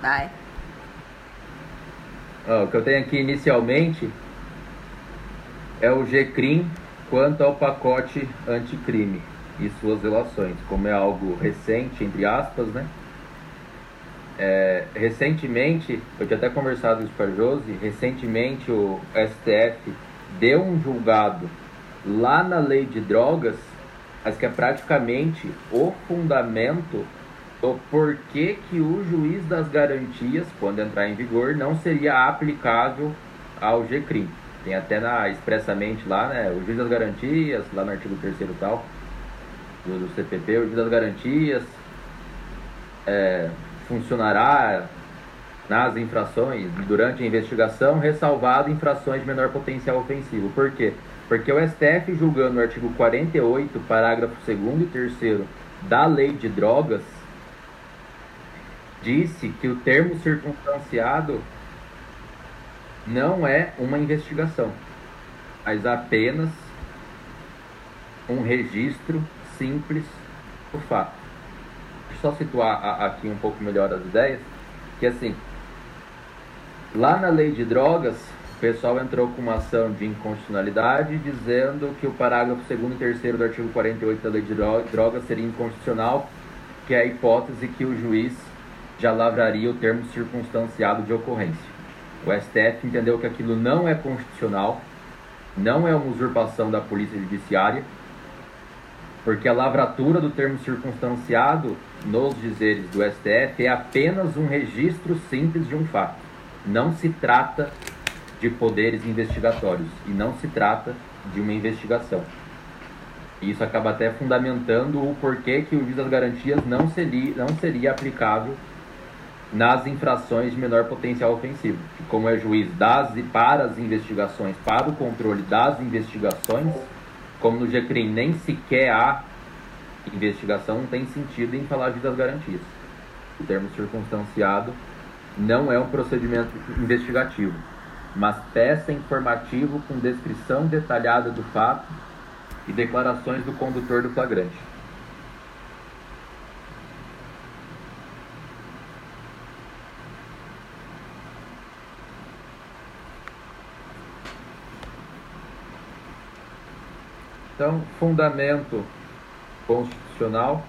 Vai. Ó, o que eu tenho aqui inicialmente é o GCRIM quanto ao pacote anticrime e suas relações, como é algo recente, entre aspas, né? É, recentemente, eu tinha até conversado isso com a Josi, recentemente o STF deu um julgado lá na lei de drogas, mas que é praticamente o fundamento do porquê que o juiz das garantias, quando entrar em vigor, não seria aplicável ao GCRIM. Tem até na, expressamente lá, né, o juiz das garantias, lá no artigo 3 e tal, do, do, CPP, o juiz das garantias é, funcionará nas infrações, durante a investigação, ressalvado infrações de menor potencial ofensivo. Por quê? Porque o STF, julgando o artigo 48, parágrafo 2 e 3 da Lei de Drogas, disse que o termo circunstanciado não é uma investigação, mas apenas um registro simples do fato. Deixa eu só situar aqui um pouco melhor as ideias, que assim, lá na lei de drogas, o pessoal entrou com uma ação de inconstitucionalidade dizendo que o parágrafo 2 e 3 do artigo 48 da lei de drogas seria inconstitucional, que é a hipótese que o juiz já lavraria o termo circunstanciado de ocorrência. O STF entendeu que aquilo não é constitucional, não é uma usurpação da polícia judiciária, porque a lavratura do termo circunstanciado nos dizeres do STF é apenas um registro simples de um fato. Não se trata de poderes investigatórios e não se trata de uma investigação. Isso acaba até fundamentando o porquê que o juiz das garantias não seria, não seria aplicável nas infrações de menor potencial ofensivo. E como é juiz das e para as investigações, para o controle das investigações, como no GCRIM nem sequer há investigação, não tem sentido em falar de das garantias. O termo circunstanciado não é um procedimento investigativo, mas peça informativo com descrição detalhada do fato e declarações do condutor do flagrante. Então, fundamento constitucional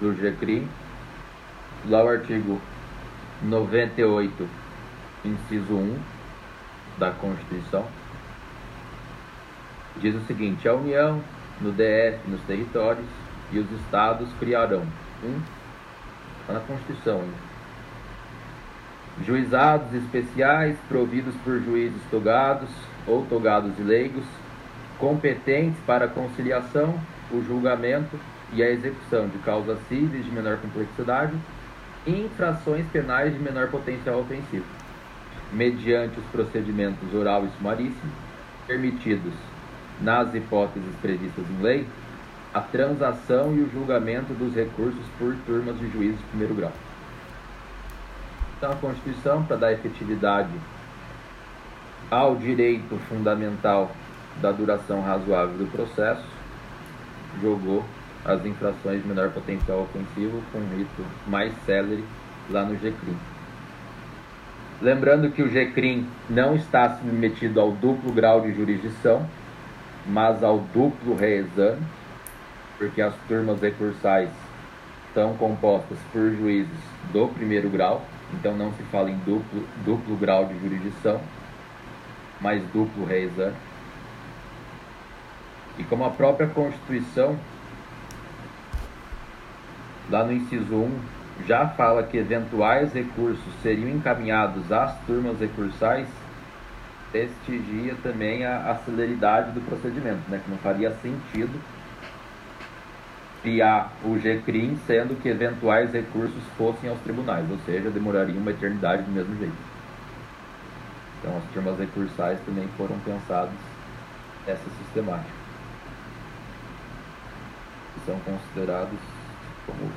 do GCRI, lá o artigo 98, inciso 1 da Constituição, diz o seguinte: a União, no DF, nos territórios e os estados criarão um, está na Constituição ainda, juizados especiais providos por juízes togados ou togados e leigos competentes para a conciliação, o julgamento e a execução de causas cíveis de menor complexidade e infrações penais de menor potencial ofensivo, mediante os procedimentos oral e sumaríssimo, permitidos, nas hipóteses previstas em lei, a transação e o julgamento dos recursos por turmas de juízes de primeiro grau. Então, a Constituição, para dar efetividade ao direito fundamental da duração razoável do processo, jogou as infrações de menor potencial ofensivo com um rito mais célere lá no GCRIM. Lembrando que o GCRIM não está submetido ao duplo grau de jurisdição, mas ao duplo reexame, porque as turmas recursais são compostas por juízes do primeiro grau, então não se fala em duplo, duplo grau de jurisdição, mas duplo reexame. E como a própria Constituição, lá no inciso 1, já fala que eventuais recursos seriam encaminhados às turmas recursais, prestigia também a, a celeridade do procedimento, né? que não faria sentido criar o GCRIM sendo que eventuais recursos fossem aos tribunais, ou seja, demoraria uma eternidade do mesmo jeito. Então as turmas recursais também foram pensadas essa sistemática são considerados como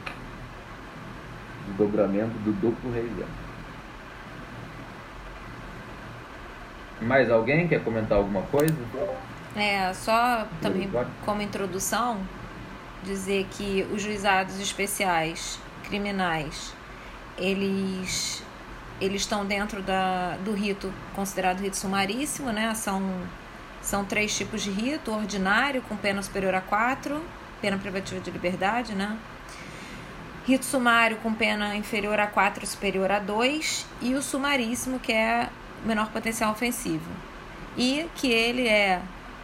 desdobramento do duplo reisão. Mais alguém quer comentar alguma coisa? É, só também como introdução, dizer que os juizados especiais criminais eles eles estão dentro da, do rito considerado rito sumaríssimo, né? São, são três tipos de rito: ordinário, com pena superior a quatro, pena privativa de liberdade, né? Rito sumário com pena inferior a 4 superior a 2 e o sumaríssimo, que é menor potencial ofensivo. E que ele é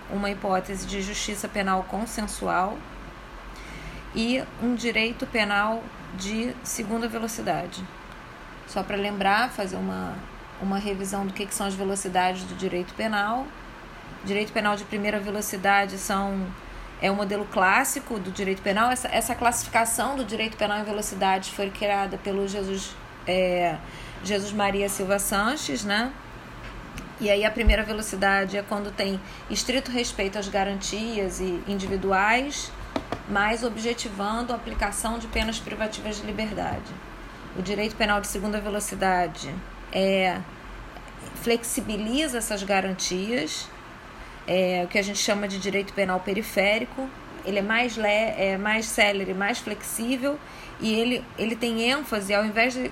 uma hipótese de justiça penal consensual e um direito penal de segunda velocidade. Só para lembrar, fazer uma, uma revisão do que, que são as velocidades do direito penal. Direito penal de primeira velocidade são é o modelo clássico do direito penal. Essa, essa classificação do direito penal em velocidade foi criada pelo Jesus, é, Jesus Maria Silva Sanches, né? E aí a primeira velocidade é quando tem estrito respeito às garantias e individuais, mas objetivando a aplicação de penas privativas de liberdade. O direito penal de segunda velocidade é flexibiliza essas garantias é, o que a gente chama de direito penal periférico. Ele é mais, le, é mais célere, mais flexível e ele, ele tem ênfase, ao invés de,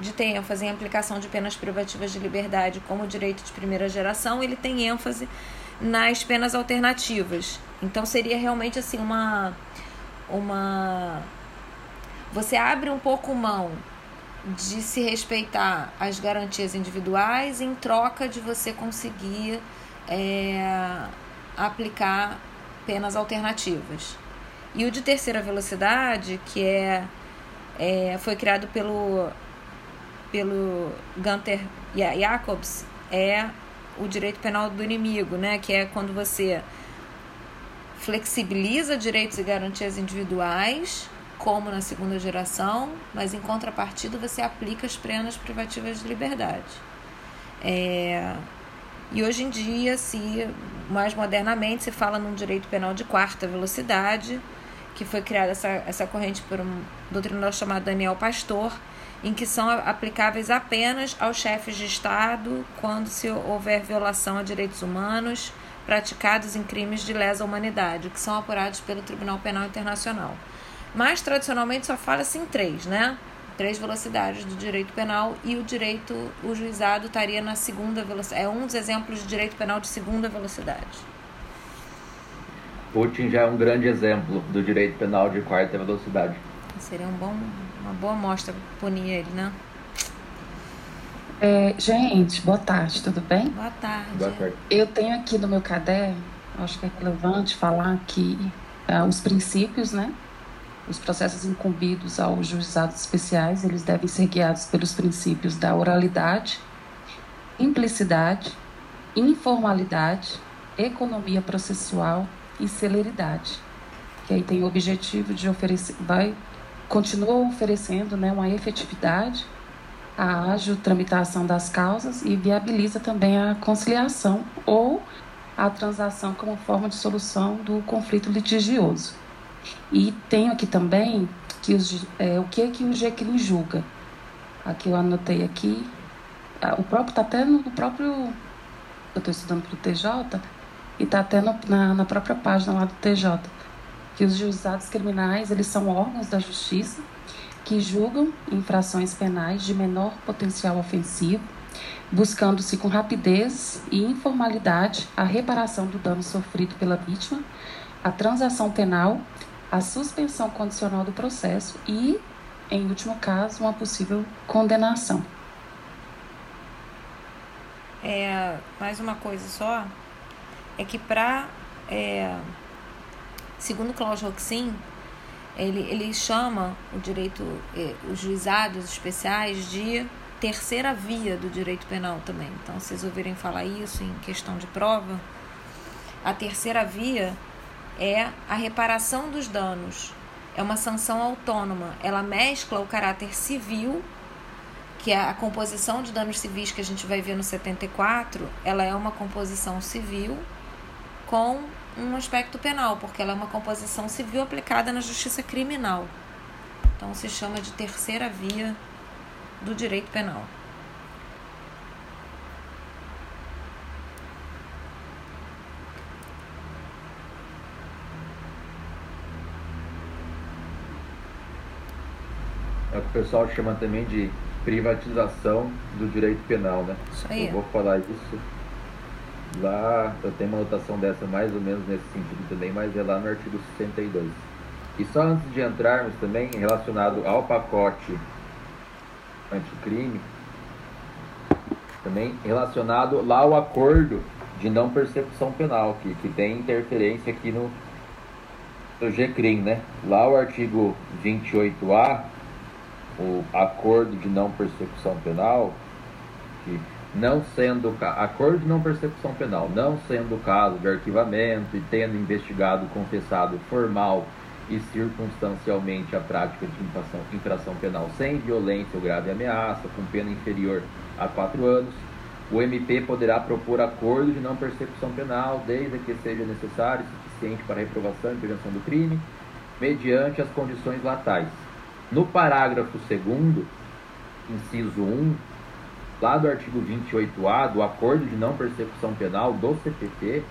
de ter ênfase em aplicação de penas privativas de liberdade como direito de primeira geração, ele tem ênfase nas penas alternativas. Então seria realmente assim uma uma você abre um pouco mão de se respeitar as garantias individuais em troca de você conseguir é, aplicar penas alternativas. E o de terceira velocidade, que é, é foi criado pelo, pelo Gunther Jacobs, é o direito penal do inimigo, né? que é quando você flexibiliza direitos e garantias individuais, como na segunda geração, mas em contrapartida você aplica as penas privativas de liberdade. É, e hoje em dia, se mais modernamente, se fala num direito penal de quarta velocidade, que foi criada essa, essa corrente por um doutrinador chamado Daniel Pastor, em que são aplicáveis apenas aos chefes de Estado quando se houver violação a direitos humanos praticados em crimes de lesa humanidade, que são apurados pelo Tribunal Penal Internacional. Mas tradicionalmente só fala-se em três, né? Três velocidades do direito penal e o direito, o juizado estaria na segunda velocidade. É um dos exemplos de direito penal de segunda velocidade. Putin já é um grande exemplo do direito penal de quarta velocidade. Seria um bom, uma boa amostra punir ele, né? É, gente, boa tarde, tudo bem? Boa tarde. Boa tarde. Eu tenho aqui no meu caderno, acho que é relevante falar que uh, os princípios, né, os processos incumbidos aos juizados especiais, eles devem ser guiados pelos princípios da oralidade, implicidade, informalidade, economia processual e celeridade. Que aí tem o objetivo de oferecer, vai continua oferecendo, né, uma efetividade à ágil tramitação das causas e viabiliza também a conciliação ou a transação como forma de solução do conflito litigioso. E tenho aqui também que os, é, o que é que o GCRIM julga. Aqui eu anotei aqui. Ah, o próprio está até no, próprio. Eu estou estudando para o TJ e está até no, na, na própria página lá do TJ. Que os juizados criminais eles são órgãos da justiça que julgam infrações penais de menor potencial ofensivo, buscando-se com rapidez e informalidade a reparação do dano sofrido pela vítima, a transação penal a suspensão condicional do processo e, em último caso, uma possível condenação. É, mais uma coisa só, é que para, é, segundo Klaus Roxin, ele, ele chama o direito, é, os juizados especiais de terceira via do direito penal também. Então, vocês ouvirem falar isso em questão de prova, a terceira via é a reparação dos danos. É uma sanção autônoma. Ela mescla o caráter civil, que é a composição de danos civis que a gente vai ver no 74, ela é uma composição civil com um aspecto penal, porque ela é uma composição civil aplicada na justiça criminal. Então se chama de terceira via do direito penal. É o que o pessoal chama também de privatização do direito penal, né? Isso aí. Eu vou falar isso lá, eu tenho uma anotação dessa mais ou menos nesse sentido também, mas é lá no artigo 62. E só antes de entrarmos também, relacionado ao pacote anticrime, também relacionado lá ao acordo de não persecução penal, que, que tem interferência aqui no, no GCRIM, né? Lá o artigo 28A, o acordo de não persecução penal, que não sendo acordo de não persecução penal, não sendo caso de arquivamento e tendo investigado, confessado formal e circunstancialmente a prática de infração, infração penal sem violência ou grave ameaça, com pena inferior a quatro anos, o MP poderá propor acordo de não persecução penal, desde que seja necessário e suficiente para a reprovação e prevenção do crime, mediante as condições latais. No parágrafo 2 inciso 1, lá do artigo 28A do Acordo de Não Persecução Penal do CPP,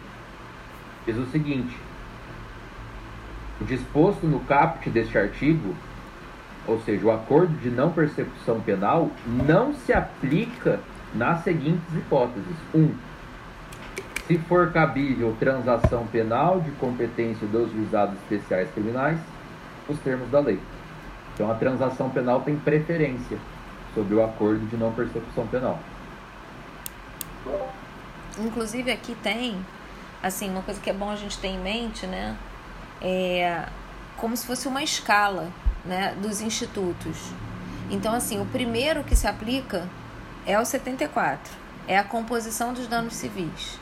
diz o seguinte: o disposto no caput deste artigo, ou seja, o acordo de não persecução penal, não se aplica nas seguintes hipóteses: 1. Um, se for cabível transação penal de competência dos juizados especiais criminais, os termos da lei. Então a transação penal tem preferência sobre o acordo de não persecução penal. Inclusive aqui tem, assim, uma coisa que é bom a gente ter em mente, né? É como se fosse uma escala, né, dos institutos. Então, assim, o primeiro que se aplica é o 74, é a composição dos danos civis.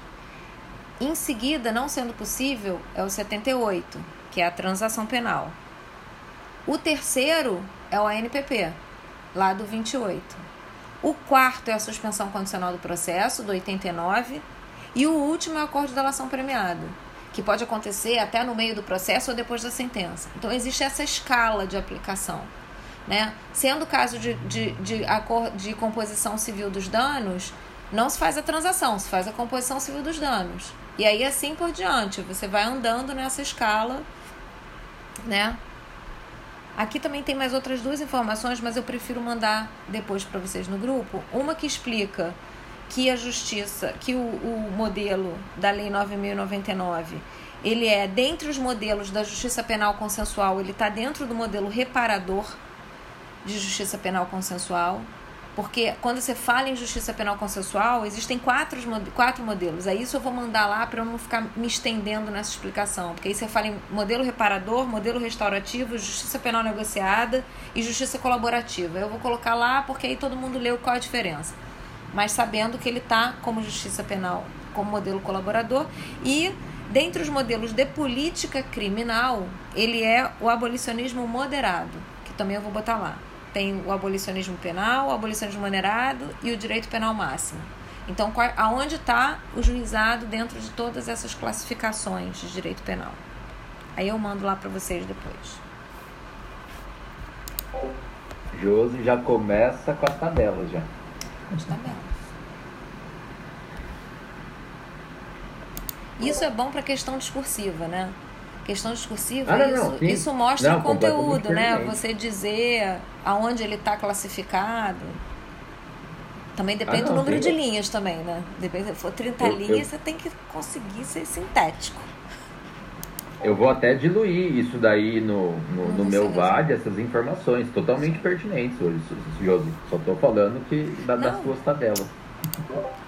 Em seguida, não sendo possível, é o 78, que é a transação penal. O terceiro é o ANPP, lá do 28. O quarto é a suspensão condicional do processo, do 89. E o último é o acordo de delação premiada, que pode acontecer até no meio do processo ou depois da sentença. Então, existe essa escala de aplicação. Né? Sendo caso de, de, de, de composição civil dos danos, não se faz a transação, se faz a composição civil dos danos. E aí assim por diante, você vai andando nessa escala, né? Aqui também tem mais outras duas informações, mas eu prefiro mandar depois para vocês no grupo. Uma que explica que a justiça, que o, o modelo da Lei 9.099, ele é, dentre os modelos da justiça penal consensual, ele está dentro do modelo reparador de justiça penal consensual. Porque quando você fala em justiça penal consensual, existem quatro, quatro modelos. Aí isso eu vou mandar lá para eu não ficar me estendendo nessa explicação. Porque aí você fala em modelo reparador, modelo restaurativo, justiça penal negociada e justiça colaborativa. Eu vou colocar lá porque aí todo mundo leu qual a diferença. Mas sabendo que ele está como justiça penal, como modelo colaborador. E dentre os modelos de política criminal, ele é o abolicionismo moderado, que também eu vou botar lá tem o abolicionismo penal, o abolicionismo maneirado e o direito penal máximo. Então, aonde está o juizado dentro de todas essas classificações de direito penal? Aí eu mando lá para vocês depois. Josi já começa com as tabelas já. As tabelas. Isso é bom para questão discursiva, né? Questão discursiva, ah, não, isso, não, isso mostra não, o conteúdo, né? Você dizer aonde ele está classificado. Também depende ah, do número de linhas também, né? Depende, se for 30 eu, linhas, eu... você tem que conseguir ser sintético. Eu vou até diluir isso daí no, no, no meu VAD, essas informações totalmente pertinentes hoje, Josi. Só estou falando que da, das suas tabelas.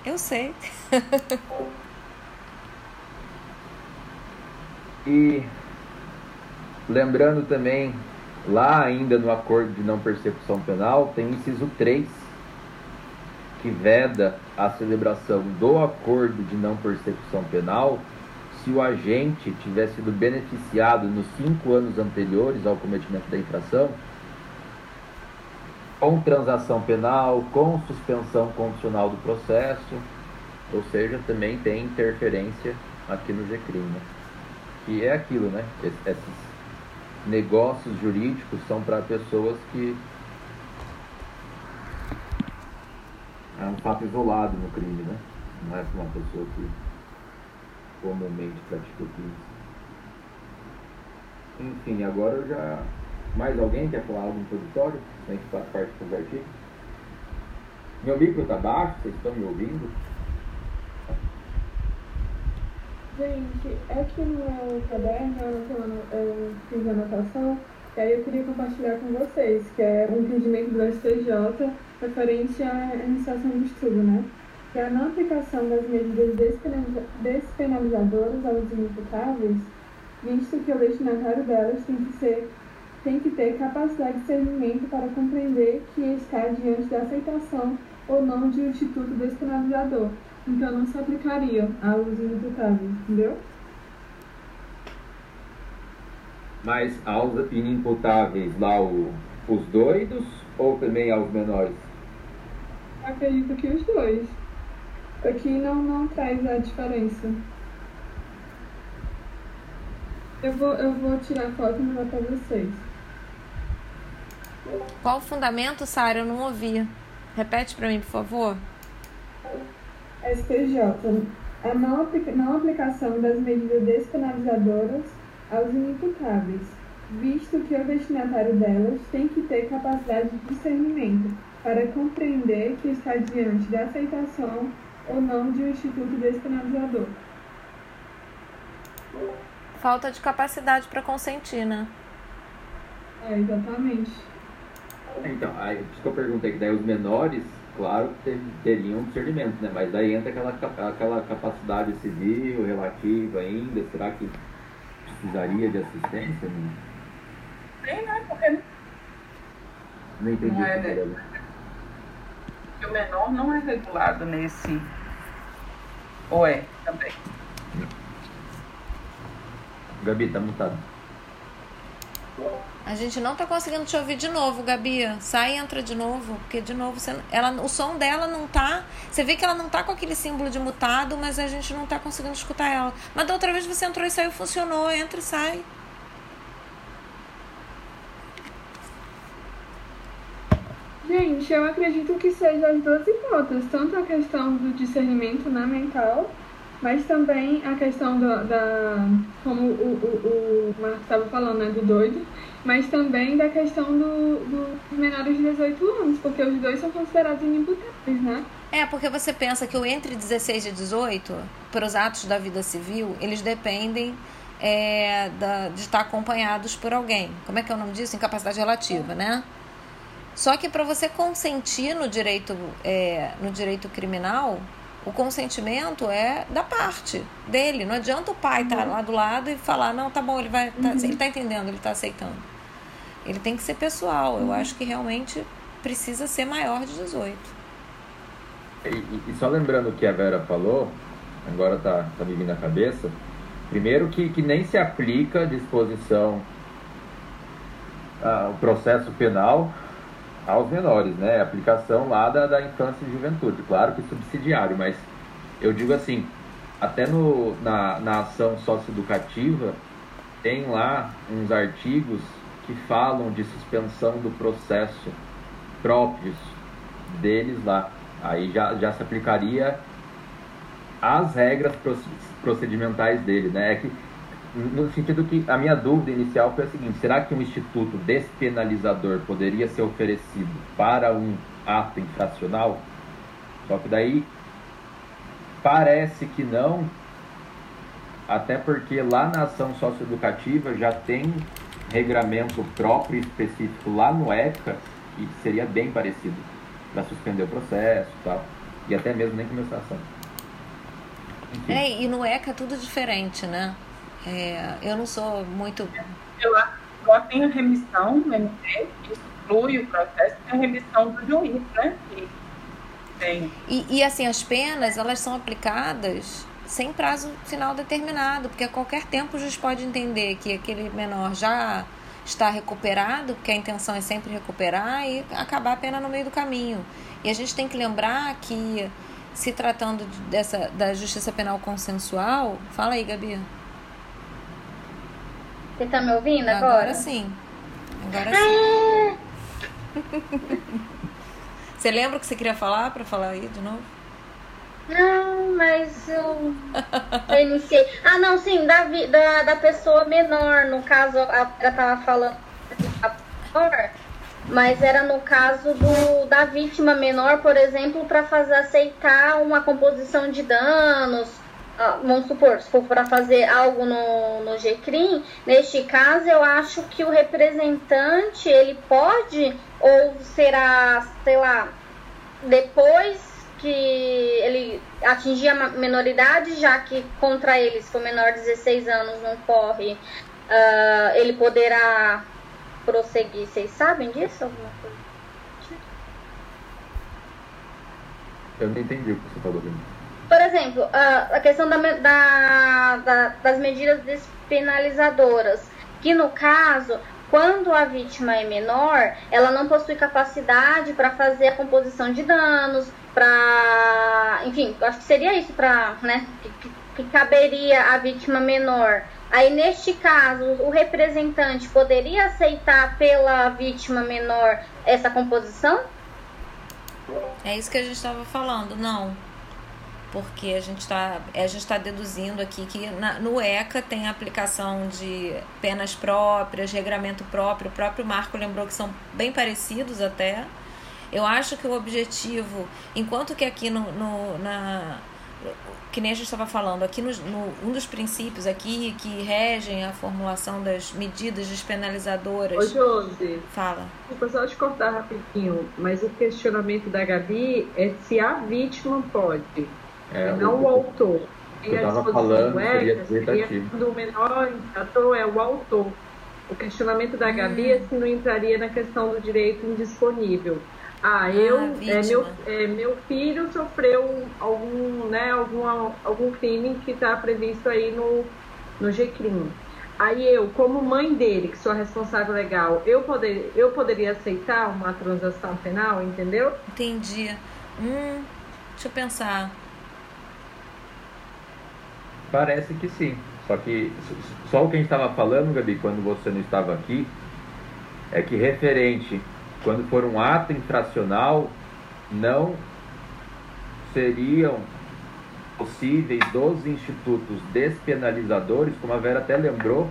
Eu sei. E lembrando também, lá ainda no acordo de não persecução penal, tem o inciso 3, que veda a celebração do acordo de não persecução penal se o agente tiver sido beneficiado nos cinco anos anteriores ao cometimento da infração com transação penal, com suspensão condicional do processo, ou seja, também tem interferência aqui no GCRIM. Né? Que é aquilo, né? Esses negócios jurídicos são para pessoas que é um fato isolado no crime, né? Não é para uma pessoa que comumente pratica o crime. Enfim, agora eu já Mais alguém quer falar algo introdutório? Tem que faz parte dos artigos? Meu micro está baixo, vocês estão me ouvindo? Gente, é que no meu caderno eu, fiz anotação, e aí eu queria compartilhar com vocês, que é um entendimento do STJ referente à iniciação de estudo, né? Que é a não aplicação das medidas despenalizadoras aos inimputáveis, visto que o destinatário delas tem que ser tem que ter capacidade de discernimento para compreender que está diante da aceitação ou não de um instituto despenalizador. Então não se aplicaria aos inimputáveis, entendeu? Mas aos inimputáveis lá o, os doidos ou também aos menores? Acredito que os dois. Aqui não, não traz a diferença. Eu vou, eu vou tirar foto e mandar para vocês. Qual o fundamento, Sara? Eu não ouvi. Repete para mim, por favor. STJ. A não, não aplicação das medidas despenalizadoras aos inimputáveis, visto que o destinatário delas tem que ter capacidade de discernimento para compreender que está diante da aceitação ou não de um instituto despenalizador. Falta de capacidade para consentir, né? É, exatamente. Então, aí, por isso que eu perguntei que daí os menores, claro, teriam discernimento, né? Mas daí entra aquela, aquela capacidade civil relativa ainda, será que precisaria de assistência? Tem, né? Porque não entendi não é, né? o menor não é regulado nesse. Ou é também? Gabi, tá mutado. A gente não tá conseguindo te ouvir de novo, Gabi. Sai e entra de novo, porque de novo você, ela, o som dela não tá. Você vê que ela não tá com aquele símbolo de mutado, mas a gente não tá conseguindo escutar ela. Mas da outra vez você entrou e saiu, funcionou. Entra e sai. Gente, eu acredito que seja as duas hipóteses, tanto a questão do discernimento né, mental mas também a questão do, da. Como o, o, o Marcos estava falando, né? Do doido. Mas também da questão do, dos menores de 18 anos, porque os dois são considerados inimputáveis, né? É, porque você pensa que o entre 16 e 18, para os atos da vida civil, eles dependem é, da, de estar acompanhados por alguém. Como é que é o nome disso? Incapacidade relativa, né? Só que para você consentir no direito, é, no direito criminal, o consentimento é da parte dele. Não adianta o pai estar tá lá do lado e falar, não, tá bom, ele vai. Tá, uhum. Ele está entendendo, ele está aceitando. Ele tem que ser pessoal. Eu uhum. acho que realmente precisa ser maior de 18. E, e, só lembrando o que a Vera falou, agora tá, tá me vindo na cabeça. Primeiro que, que nem se aplica a disposição, ah, o processo penal aos menores, né? Aplicação lá da, da infância e juventude, claro que subsidiário, mas eu digo assim, até no, na, na ação socioeducativa tem lá uns artigos que falam de suspensão do processo próprios deles lá. Aí já, já se aplicaria as regras procedimentais dele, né? É que no sentido que a minha dúvida inicial foi a seguinte: será que um instituto despenalizador poderia ser oferecido para um ato infracional? Só que daí parece que não, até porque lá na ação socioeducativa já tem regramento próprio específico lá no ECA e seria bem parecido para suspender o processo e tal, e até mesmo nem começar a ação. É, e no ECA é tudo diferente, né? É, eu não sou muito. Eu lá tem a remissão no MP, que exclui o processo, tem a remissão do juiz, né? E, tem. E, e assim, as penas, elas são aplicadas sem prazo final determinado, porque a qualquer tempo o juiz pode entender que aquele menor já está recuperado, porque a intenção é sempre recuperar e acabar a pena no meio do caminho. E a gente tem que lembrar que, se tratando dessa, da justiça penal consensual, fala aí, Gabi. Você tá me ouvindo agora? Agora sim. Agora sim. você lembra o que você queria falar para falar aí de novo? Não, mas eu, eu iniciei. Ah, não, sim, da, da, da pessoa menor. No caso, ela tava falando menor, mas era no caso do, da vítima menor, por exemplo, para fazer aceitar uma composição de danos. Ah, vamos supor, se for para fazer algo no, no GCRIM, neste caso eu acho que o representante ele pode ou será, sei lá, depois que ele atingir a menoridade, já que contra ele, se for menor de 16 anos, não corre, uh, ele poderá prosseguir. Vocês sabem disso? Alguma coisa? Eu não entendi o que você falou. Por exemplo, a, questão da, da, da, das medidas despenalizadoras, que no caso quando a vítima é menor, ela não possui capacidade para fazer a composição de danos, para. Enfim, acho que seria isso para. Né, que, que caberia à vítima menor. Aí, neste caso, o representante poderia aceitar pela vítima menor essa composição? É isso que a gente estava falando, não porque a gente está gente está deduzindo aqui que na, no ECA tem a aplicação de penas próprias, regramento próprio, o próprio Marco lembrou que são bem parecidos até. Eu acho que o objetivo, enquanto que aqui no, no na que nem a gente estava falando, aqui no, no, um dos princípios aqui que regem a formulação das medidas despenalizadoras. Ô, Josi. Fala. Desculpa só te cortar rapidinho, mas o questionamento da Gabi é se a vítima pode. É, não o, o autor. Que eu estava falando seria seria o menor infrator é o autor. O questionamento da Gabi é se não entraria na questão do direito indisponível. Ah, eu, ah, é, meu, é, meu filho sofreu algum, né, algum, algum crime que está previsto aí no, no GCRIM. Aí eu, como mãe dele, que sou a responsável legal, eu, poder, eu poderia aceitar uma transação penal, entendeu? Entendi. Hum, deixa eu pensar. Parece que sim. Só que só o que a gente estava falando, Gabi, quando você não estava aqui, é que referente, quando for um ato infracional, não seriam possíveis dos institutos despenalizadores, como a Vera até lembrou,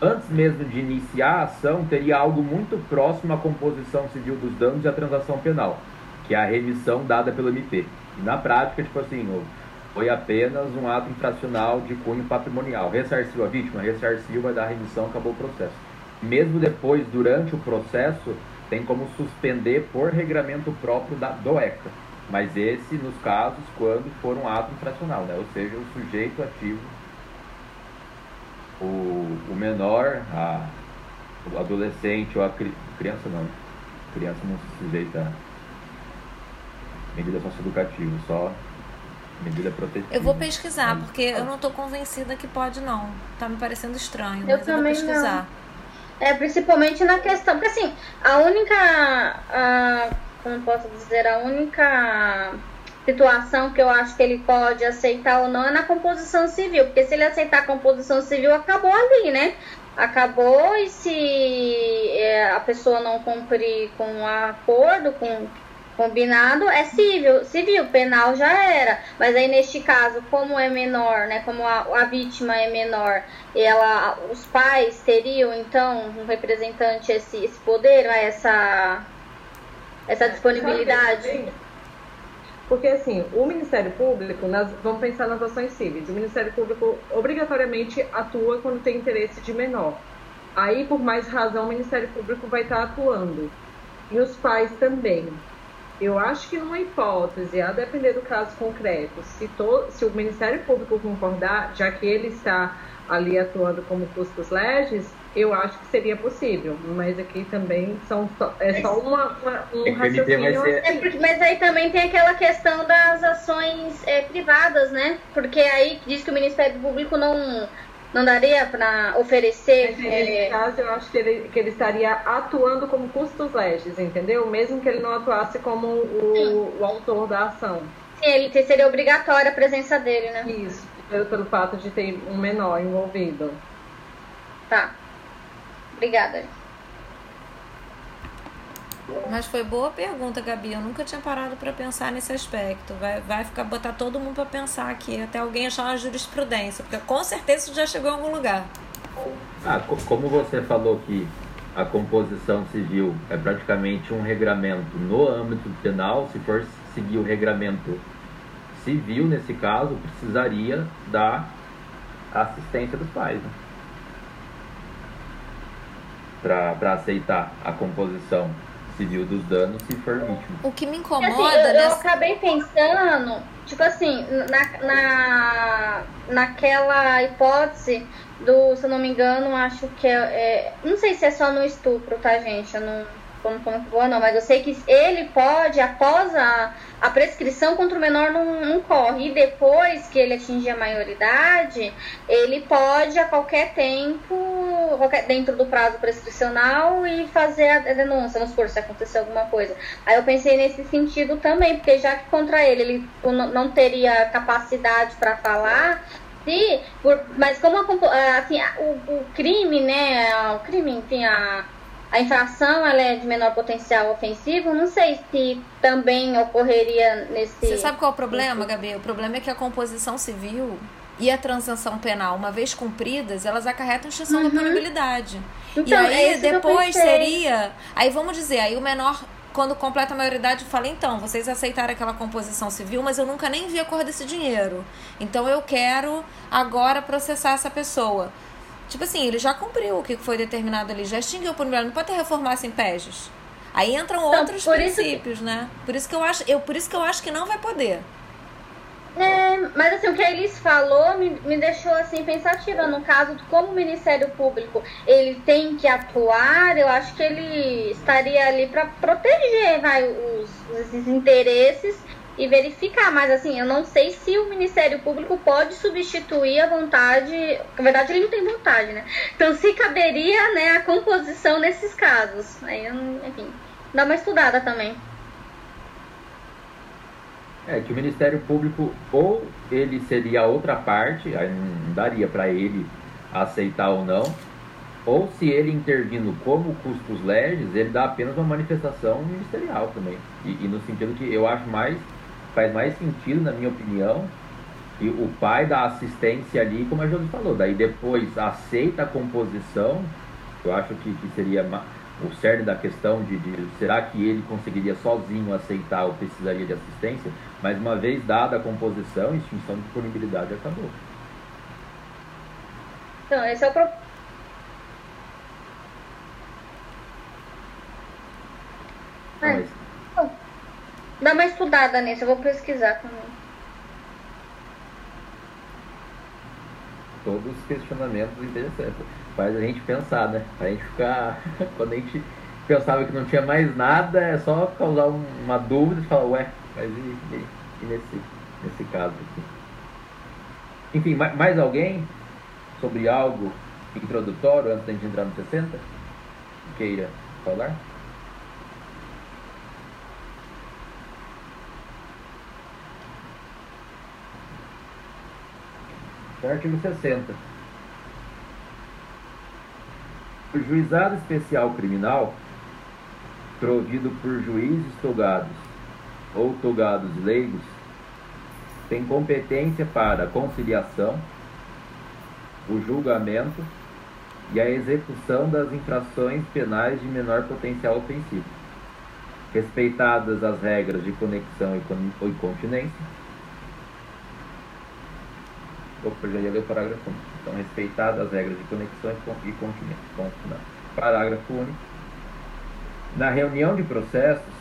antes mesmo de iniciar a ação, teria algo muito próximo à composição civil dos danos e à transação penal, que é a remissão dada pelo MP. E na prática, tipo assim, foi apenas um ato infracional de cunho patrimonial. Ressarciu a vítima? Ressarciu, vai dar remissão, acabou o processo. Mesmo depois, durante o processo, tem como suspender por regramento próprio da, do ECA. Mas esse nos casos quando for um ato infracional, né? ou seja, o sujeito ativo, o, o menor, a, o adolescente ou a cri, criança não. Criança não se sujeita a medida socioeducativa, só Medida protetiva. Eu vou pesquisar, porque eu não estou convencida que pode, não. Tá me parecendo estranho, eu mas eu vou pesquisar. Não. É, principalmente na questão, porque assim, a única. A, como posso dizer, a única situação que eu acho que ele pode aceitar ou não é na composição civil, porque se ele aceitar a composição civil, acabou ali, né? Acabou e se é, a pessoa não cumprir com o acordo, com combinado é civil, civil, penal já era. Mas aí neste caso, como é menor, né, como a, a vítima é menor, ela, os pais teriam então um representante esse, esse poder, essa essa disponibilidade. Porque assim, o Ministério Público, nós vamos pensar nas ações cíveis, o Ministério Público obrigatoriamente atua quando tem interesse de menor. Aí, por mais razão, o Ministério Público vai estar atuando. E os pais também. Eu acho que numa hipótese, a depender do caso concreto, se, to, se o Ministério Público concordar, já que ele está ali atuando como custos legis, eu acho que seria possível. Mas aqui também são só, é só uma, uma um é raciocínio. Ser... É porque, mas aí também tem aquela questão das ações é, privadas, né? Porque aí diz que o Ministério Público não não daria para oferecer. Nesse é... caso, eu acho que ele, que ele estaria atuando como custos legis, entendeu? Mesmo que ele não atuasse como o, o autor da ação. Sim, ele seria obrigatória a presença dele, né? Isso, pelo, pelo fato de ter um menor envolvido. Tá. Obrigada. Mas foi boa pergunta, Gabi. Eu nunca tinha parado para pensar nesse aspecto. Vai, vai ficar botar todo mundo para pensar aqui, até alguém achar uma jurisprudência, porque com certeza isso já chegou em algum lugar. Ah, como você falou que a composição civil é praticamente um regramento no âmbito penal, se for seguir o regramento civil, nesse caso, precisaria da assistência dos pais. Né? Para aceitar a composição civil dos danos se for vítima. O que me incomoda. Assim, eu, eu acabei pensando, tipo assim, na, na, naquela hipótese do, se eu não me engano, acho que é, é, Não sei se é só no estupro, tá, gente? Eu não como, como boa não, mas eu sei que ele pode, após a, a prescrição contra o menor não, não corre, e depois que ele atingir a maioridade, ele pode a qualquer tempo, qualquer, dentro do prazo prescricional, e fazer a denúncia, vamos supor, se acontecer alguma coisa. Aí eu pensei nesse sentido também, porque já que contra ele ele não teria capacidade para falar, se, mas como a, assim, o, o crime, né, o crime, enfim, a a infração ela é de menor potencial ofensivo, não sei se também ocorreria nesse. Você sabe qual é o problema, Gabi? O problema é que a composição civil e a transação penal, uma vez cumpridas, elas acarretam extinção uhum. da punibilidade. Então, e aí é depois seria. Aí vamos dizer, aí o menor quando completa a maioridade, fala: então, vocês aceitaram aquela composição civil, mas eu nunca nem vi a cor desse dinheiro. Então eu quero agora processar essa pessoa. Tipo assim, ele já cumpriu o que foi determinado ali, já extinguiu por melhor, não pode reformar sem pejos. Aí entram então, outros princípios, que... né? Por isso que eu acho, eu, por isso que eu acho que não vai poder. É, mas assim, o que a Elis falou me, me deixou assim pensativa no caso de como o Ministério Público ele tem que atuar, eu acho que ele estaria ali para proteger vai, os, os interesses e verificar, mas assim, eu não sei se o Ministério Público pode substituir a vontade, na verdade ele não tem vontade, né? Então se caberia, né, a composição nesses casos. Aí, enfim, dá uma estudada também. É que o Ministério Público ou ele seria a outra parte, aí não daria para ele aceitar ou não, ou se ele intervindo como custos legis, ele dá apenas uma manifestação ministerial também. E, e no sentido que eu acho mais faz mais sentido, na minha opinião, e o pai dá assistência ali, como a Josi falou, daí depois aceita a composição, eu acho que, que seria o cerne da questão de, de, será que ele conseguiria sozinho aceitar ou precisaria de assistência, mas uma vez dada a composição, extinção de disponibilidade acabou. Então, esse é o problema. Mas, Dá uma estudada nisso, eu vou pesquisar também. Todos os questionamentos interessantes. Faz a gente pensar, né? A gente ficar. Quando a gente pensava que não tinha mais nada, é só causar uma dúvida e falar, ué, mas e, e, e nesse, nesse caso aqui? Enfim, mais alguém sobre algo introdutório antes da gente entrar no 60? Queira falar? Artigo 60. O juizado especial criminal, provido por juízes togados ou togados leigos, tem competência para a conciliação, o julgamento e a execução das infrações penais de menor potencial ofensivo, respeitadas as regras de conexão e continência Opa, já ia ler o parágrafo único. Então, respeitadas as regras de conexão e continência. Ponto final. Parágrafo único. Na reunião de processos,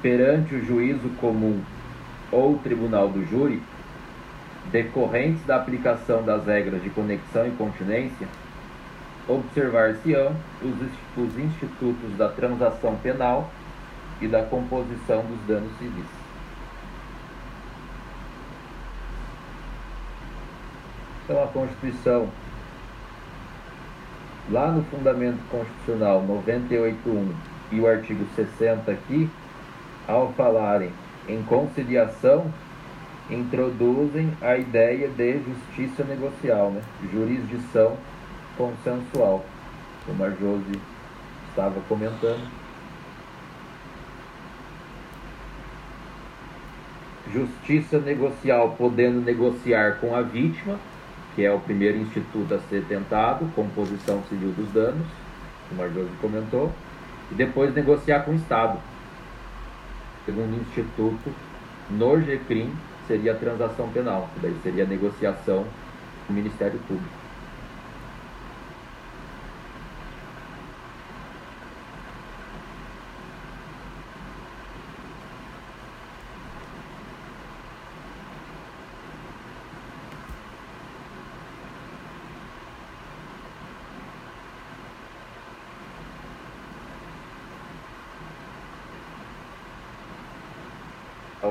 perante o juízo comum ou tribunal do júri, decorrentes da aplicação das regras de conexão e continência, observar-se-ão os, os institutos da transação penal e da composição dos danos civis. Então a Constituição, lá no Fundamento Constitucional 98.1 e o artigo 60 aqui, ao falarem em conciliação, introduzem a ideia de justiça negocial, né? jurisdição consensual, como a Josi estava comentando. Justiça negocial, podendo negociar com a vítima que é o primeiro instituto a ser tentado, composição civil dos danos, como a Josi comentou, e depois negociar com o Estado. Segundo o Instituto, no GCRIM seria a transação penal, daí seria a negociação com o Ministério Público.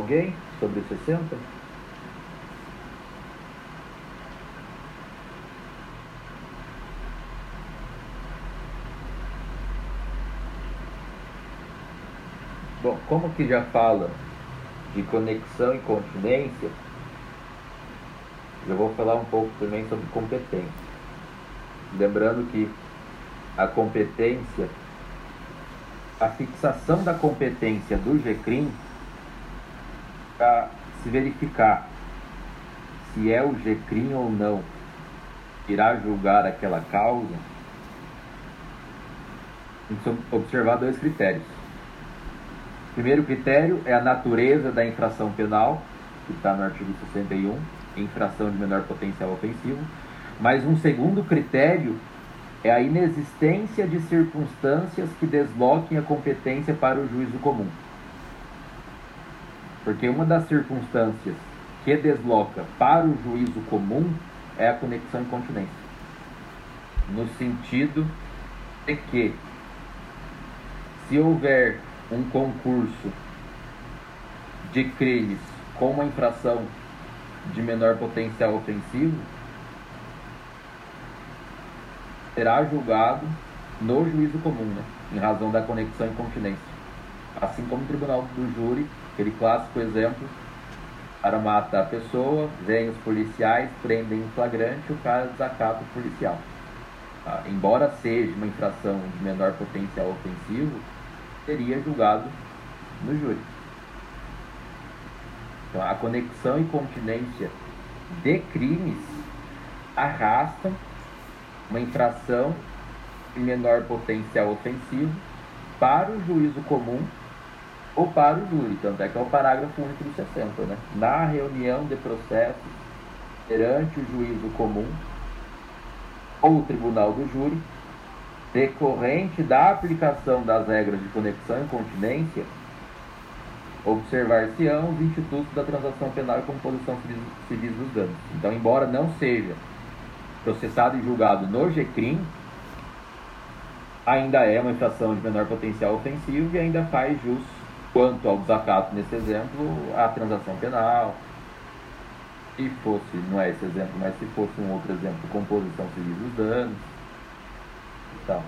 Alguém sobre 60? Bom, como que já fala de conexão e continência, eu vou falar um pouco também sobre competência. Lembrando que a competência, a fixação da competência do GCRIM para se verificar se é o GCRIM ou não irá julgar aquela causa, tem que observar dois critérios. O primeiro critério é a natureza da infração penal, que está no artigo 61, infração de menor potencial ofensivo. Mas um segundo critério é a inexistência de circunstâncias que desloquem a competência para o juízo comum. Porque uma das circunstâncias que desloca para o juízo comum é a conexão e continência. No sentido de que, se houver um concurso de crimes com uma infração de menor potencial ofensivo, será julgado no juízo comum, né? em razão da conexão e continência. Assim como o tribunal do júri Aquele clássico exemplo, para matar a pessoa, vem os policiais, prendem em flagrante, o cara desacata o policial. Ah, embora seja uma infração de menor potencial ofensivo, seria julgado no júri. Então, a conexão e continência de crimes arrastam uma infração de menor potencial ofensivo para o juízo comum para o júri, tanto é que é o parágrafo único do 60, né? Na reunião de processos perante o juízo comum ou tribunal do júri, decorrente da aplicação das regras de conexão e continência, observar-se-ão os institutos da transação penal e composição civil dos danos. Então, embora não seja processado e julgado no GCRIM, ainda é uma infração de menor potencial ofensivo e ainda faz jus Quanto ao desacato nesse exemplo, a transação penal, se fosse, não é esse exemplo, mas se fosse um outro exemplo, composição civil dos danos então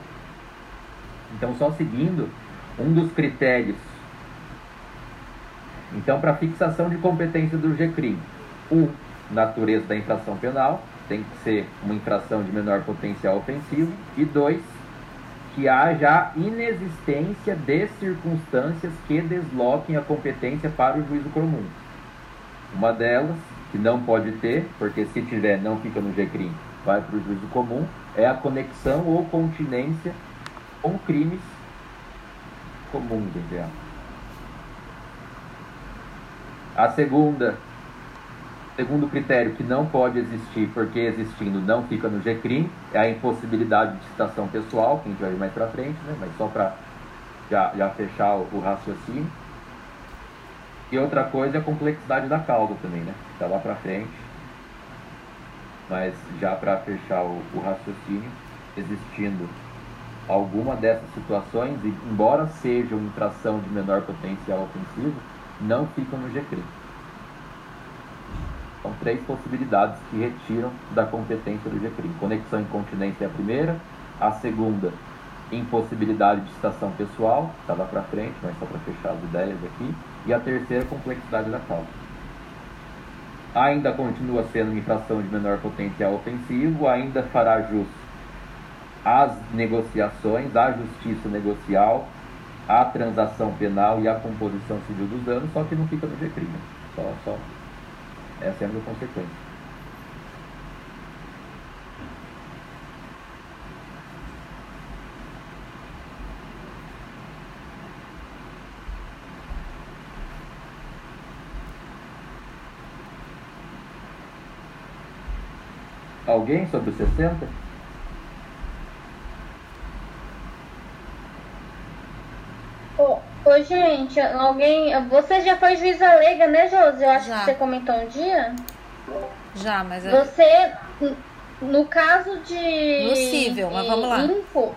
Então, só seguindo, um dos critérios. Então, para fixação de competência do GCRIM, um, natureza da infração penal, tem que ser uma infração de menor potencial ofensivo, e dois, que haja inexistência de circunstâncias que desloquem a competência para o juízo comum. Uma delas, que não pode ter, porque se tiver não fica no GCRIM, vai para o juízo comum, é a conexão ou continência com crimes comuns, entre A segunda Segundo critério que não pode existir, porque existindo não fica no GCRIM, é a impossibilidade de citação pessoal, que a gente vai ver mais para frente, né? mas só para já, já fechar o, o, raciocínio. E outra coisa é a complexidade da causa também, né? Está lá para frente. Mas já para fechar o, o raciocínio, existindo alguma dessas situações, embora sejam infração de menor potencial ofensivo, não ficam no GCRIM. São três possibilidades que retiram da competência do GCRIM. Conexão incontinência é a primeira. A segunda, impossibilidade de citação pessoal, está lá para frente, mas só para fechar as ideias aqui. E a terceira, complexidade da causa. Ainda continua sendo infração de menor potencial ofensivo, ainda fará jus às negociações, à justiça negocial, à transação penal e à composição civil dos danos, só que não fica no GCRIM. Né? Só, só essa é a minha consequência. Alguém sobre os 60? Ô, gente, alguém. Você já foi juíza leiga, né, Josi? Eu acho Já. que você comentou um dia. Já, mas é. Você, no caso de. No cível, mas vamos lá. Info,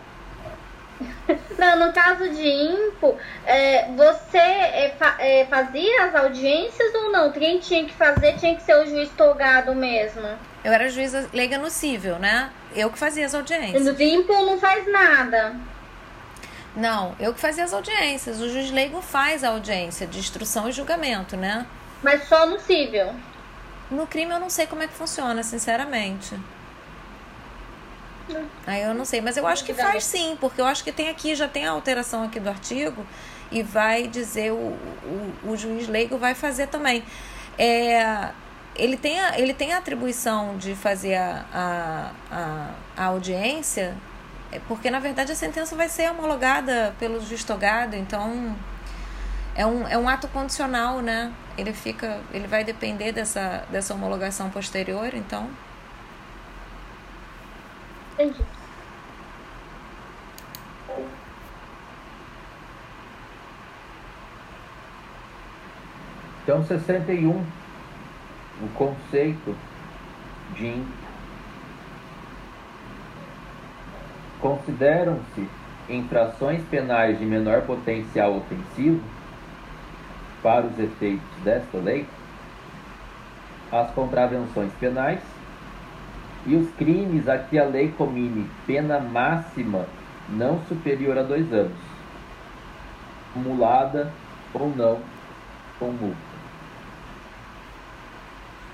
não, no caso de Info, é, você é, fa- é, fazia as audiências ou não? Quem tinha que fazer tinha que ser o juiz togado mesmo. Eu era juíza leiga no cível, né? Eu que fazia as audiências. No Info não faz nada. Não, eu que fazia as audiências. O juiz leigo faz a audiência de instrução e julgamento, né? Mas só no cível. No crime eu não sei como é que funciona, sinceramente. Aí eu não sei, mas eu acho que faz sim, porque eu acho que tem aqui, já tem a alteração aqui do artigo e vai dizer o, o, o juiz leigo vai fazer também. É, ele, tem a, ele tem a atribuição de fazer a, a, a, a audiência, porque na verdade a sentença vai ser homologada pelo juiz togado, então é um, é um ato condicional, né? Ele fica, ele vai depender dessa, dessa homologação posterior, então Entendi. Então, 61, o conceito de in- consideram-se infrações penais de menor potencial ofensivo para os efeitos desta lei as contravenções penais e os crimes a que a lei comine pena máxima não superior a dois anos, acumulada ou não com multa.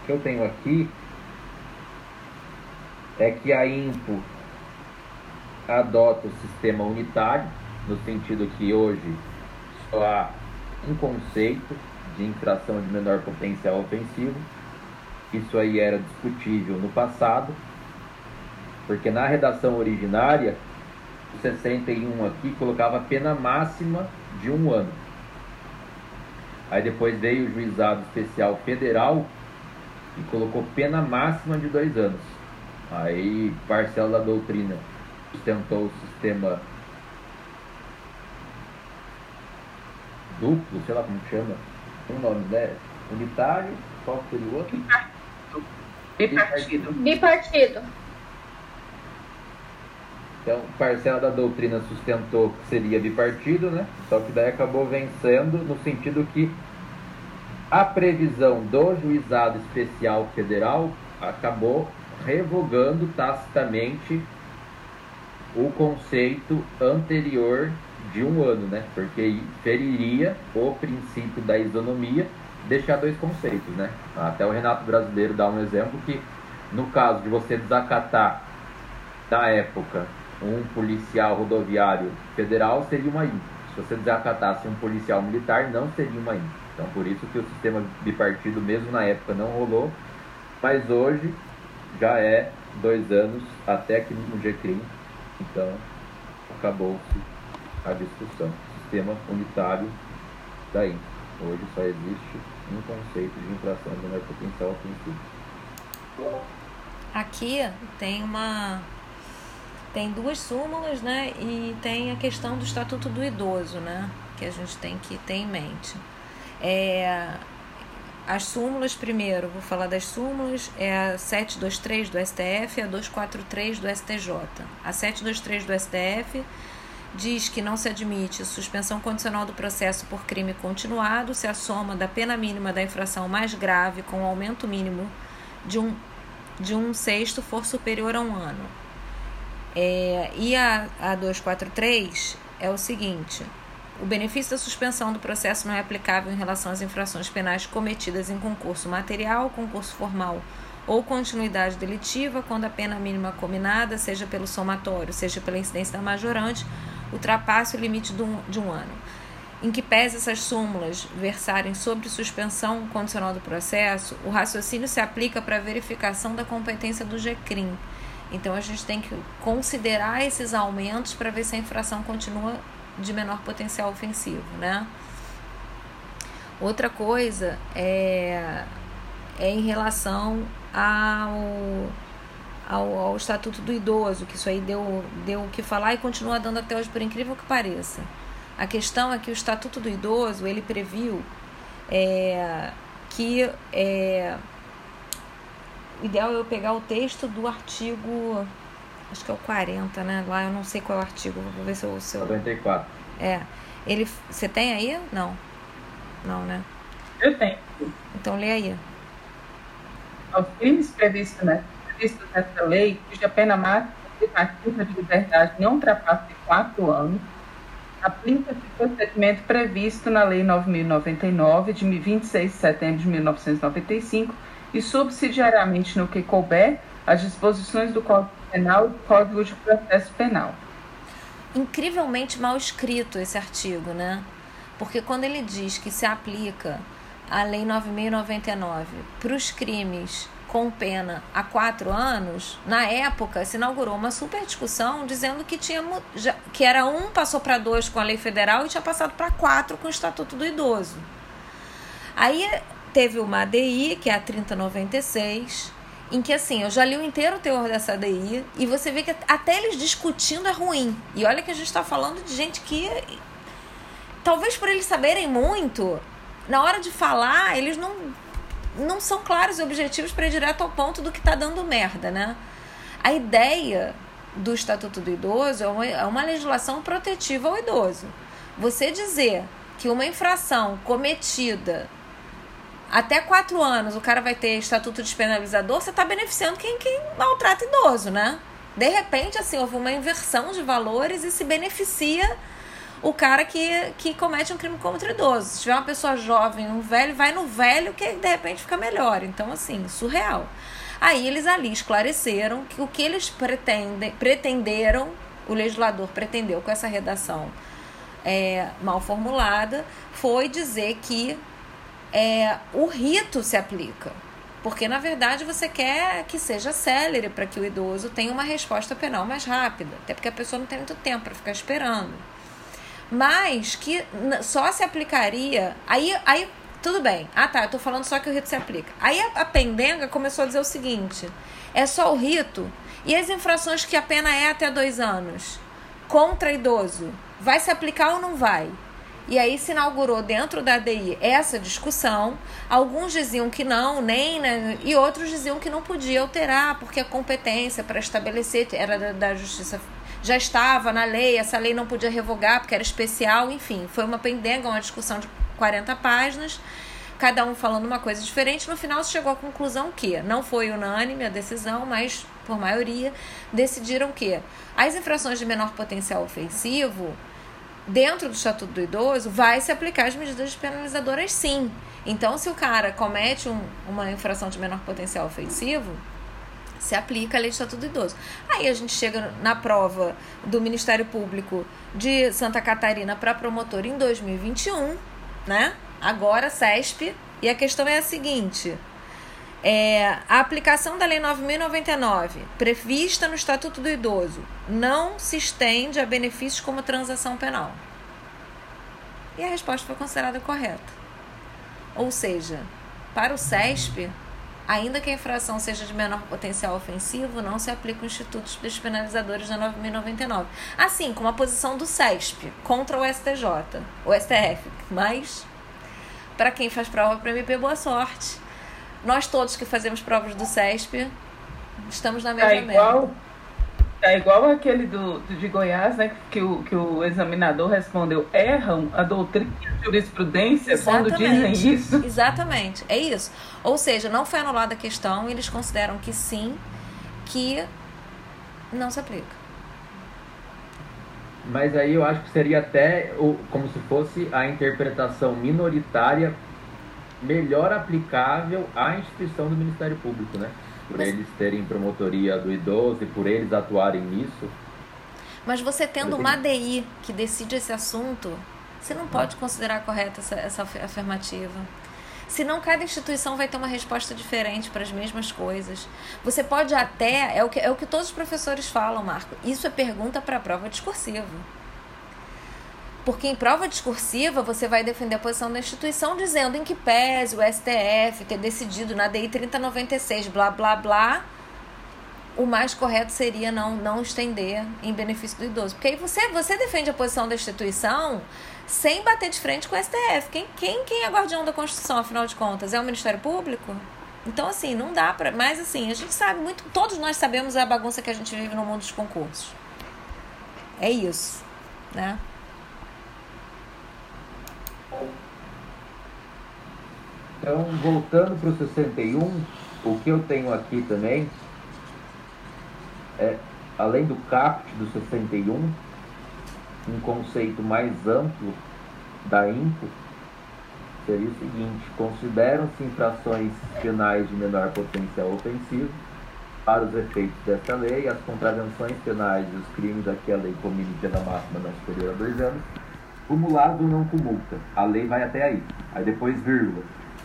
O que eu tenho aqui é que a INPO adota o sistema unitário, no sentido que hoje só há um conceito de infração de menor potencial ofensivo. Isso aí era discutível no passado, porque na redação originária, o 61 aqui colocava pena máxima de um ano. Aí depois veio o juizado especial federal e colocou pena máxima de dois anos. Aí parcela da doutrina sustentou o sistema duplo, sei lá como chama, um nome, né? Unitário, qual seria o outro? Bipartido. Bipartido. Então, parcela da doutrina sustentou que seria bipartido, né? Só que daí acabou vencendo no sentido que a previsão do juizado especial federal acabou revogando tacitamente o conceito anterior de um ano, né? Porque feriria o princípio da isonomia, deixar dois conceitos, né? Até o Renato Brasileiro dá um exemplo que, no caso de você desacatar, na época, um policial rodoviário federal, seria uma IN. Se você desacatasse um policial militar, não seria uma IN. Então, por isso que o sistema bipartido, mesmo na época, não rolou, mas hoje já é dois anos até aqui no GCRIM, então acabou-se a discussão. Sistema unitário da. Hoje só existe um conceito de infração de menor potencial ofensivo. Aqui tem uma tem duas súmulas, né? E tem a questão do estatuto do idoso, né? Que a gente tem que ter em mente. É, as súmulas, primeiro, vou falar das súmulas, é a 723 do STF e a 243 do STJ. A 723 do STF diz que não se admite suspensão condicional do processo por crime continuado se a soma da pena mínima da infração mais grave com o aumento mínimo de um, de um sexto for superior a um ano. É, e a, a 243 é o seguinte: o benefício da suspensão do processo não é aplicável em relação às infrações penais cometidas em concurso material, concurso formal ou continuidade delitiva, quando a pena mínima combinada, seja pelo somatório, seja pela incidência da majorante, ultrapasse o limite de um, ano. Em que pese essas súmulas versarem sobre suspensão condicional do processo, o raciocínio se aplica para a verificação da competência do GCRIM. Então a gente tem que considerar esses aumentos para ver se a infração continua de menor potencial ofensivo, né? Outra coisa é, é em relação ao, ao, ao Estatuto do Idoso, que isso aí deu, deu o que falar e continua dando até hoje, por incrível que pareça. A questão é que o Estatuto do Idoso, ele previu é, que é, o ideal é eu pegar o texto do artigo, acho que é o 40, né? Lá eu não sei qual é o artigo, vou ver se eu... Se eu 94. é, ele, você tem aí? Não. Não, né? Eu tenho. Então lê aí. Aos crimes previstos, né, previstos nessa lei, cuja pena máxima de liberdade não ultrapasse quatro anos, aplica-se o procedimento previsto na Lei 9.099, de 26 de setembro de 1995, e subsidiariamente no que couber, as disposições do Código Penal e Código de Processo Penal. incrivelmente mal escrito esse artigo, né? Porque quando ele diz que se aplica a Lei 9.099 para os crimes com pena a quatro anos, na época se inaugurou uma super discussão dizendo que, tinha, que era um, passou para dois com a lei federal e tinha passado para quatro com o Estatuto do Idoso. Aí teve uma ADI, que é a 3096, em que assim, eu já li o inteiro teor dessa ADI e você vê que até eles discutindo é ruim. E olha que a gente está falando de gente que, talvez por eles saberem muito, na hora de falar, eles não, não são claros e objetivos para ir direto ao ponto do que está dando merda, né? A ideia do Estatuto do Idoso é uma, é uma legislação protetiva ao idoso. Você dizer que uma infração cometida até quatro anos o cara vai ter estatuto despenalizador, você está beneficiando quem, quem maltrata idoso, né? De repente, assim, houve uma inversão de valores e se beneficia o cara que, que comete um crime contra idoso. Se tiver uma pessoa jovem, um velho, vai no velho que de repente fica melhor. Então, assim, surreal. Aí eles ali esclareceram que o que eles pretendem, pretenderam, o legislador pretendeu com essa redação é, mal formulada, foi dizer que é, o rito se aplica. Porque, na verdade, você quer que seja célere para que o idoso tenha uma resposta penal mais rápida. Até porque a pessoa não tem muito tempo para ficar esperando. Mas que só se aplicaria. Aí, aí tudo bem. Ah, tá, eu tô falando só que o rito se aplica. Aí a, a pendenga começou a dizer o seguinte: é só o rito e as infrações que a pena é até dois anos contra idoso, vai se aplicar ou não vai? E aí se inaugurou dentro da ADI essa discussão. Alguns diziam que não, nem, né? E outros diziam que não podia alterar, porque a competência para estabelecer era da, justiça já estava na lei, essa lei não podia revogar porque era especial, enfim, foi uma pendenga, uma discussão de 40 páginas, cada um falando uma coisa diferente. No final se chegou à conclusão que não foi unânime a decisão, mas por maioria decidiram que as infrações de menor potencial ofensivo dentro do Estatuto do Idoso, vai se aplicar as medidas penalizadoras sim. Então, se o cara comete um- uma infração de menor potencial ofensivo, se aplica a lei do Estatuto do Idoso. Aí a gente chega na prova do Ministério Público de Santa Catarina para promotor em 2021, né? Agora, CESP. E a questão é a seguinte: é, a aplicação da Lei 9.099, prevista no Estatuto do Idoso, não se estende a benefícios como transação penal. E a resposta foi considerada correta. Ou seja, para o CESP, ainda que a infração seja de menor potencial ofensivo, não se aplica os institutos despenalizadores da 9.099. Assim como a posição do CESP contra o STJ, o STF. Mas, para quem faz prova para MP, boa sorte. Nós todos que fazemos provas do CESP estamos na mesma Tá merda. igual, tá igual aquele do, de Goiás, né? Que o, que o examinador respondeu: erram a doutrina e a jurisprudência quando dizem isso. Exatamente, é isso. Ou seja, não foi anulada a questão, eles consideram que sim, que não se aplica. Mas aí eu acho que seria até o- como se fosse a interpretação minoritária melhor aplicável à instituição do Ministério Público, né? Por Mas- eles terem promotoria do idoso e por eles atuarem nisso. Mas você tendo uma ADI que decide esse assunto, você não pode considerar correta essa, essa af- afirmativa. Senão cada instituição vai ter uma resposta diferente para as mesmas coisas. Você pode até, é o que, é o que todos os professores falam, Marco, isso é pergunta para a prova discursiva. Porque em prova discursiva você vai defender a posição da instituição dizendo em que pese o STF ter decidido na DI 3096, blá blá blá, o mais correto seria não, não estender em benefício do idoso. Porque aí você, você defende a posição da instituição sem bater de frente com o STF. Quem, quem, quem é guardião da Constituição, afinal de contas? É o Ministério Público? Então, assim, não dá para. Mas, assim, a gente sabe muito. Todos nós sabemos a bagunça que a gente vive no mundo dos concursos. É isso, né? Então, voltando para o 61, o que eu tenho aqui também é, além do CAPT do 61, um conceito mais amplo da INPO seria o seguinte: consideram-se infrações penais de menor potencial ofensivo para os efeitos desta lei as contravenções penais e os crimes a que a lei comine pena máxima não superior a dois anos, cumulados ou não com multa. A lei vai até aí. Aí depois, vírgula,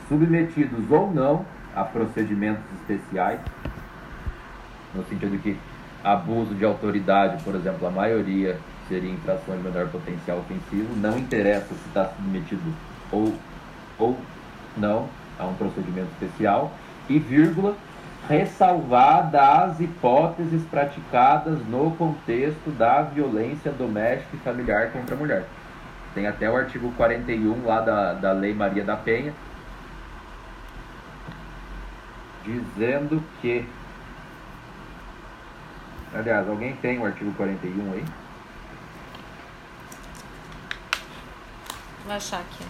submetidos ou não a procedimentos especiais, no sentido que abuso de autoridade, por exemplo, a maioria seria infração de menor potencial ofensivo, não interessa se está submetido ou, ou não a um procedimento especial, e vírgula, ressalvada as hipóteses praticadas no contexto da violência doméstica e familiar contra a mulher. Tem até o artigo 41 lá da, da Lei Maria da Penha, dizendo que. Aliás, alguém tem o artigo 41 aí? Vou achar aqui.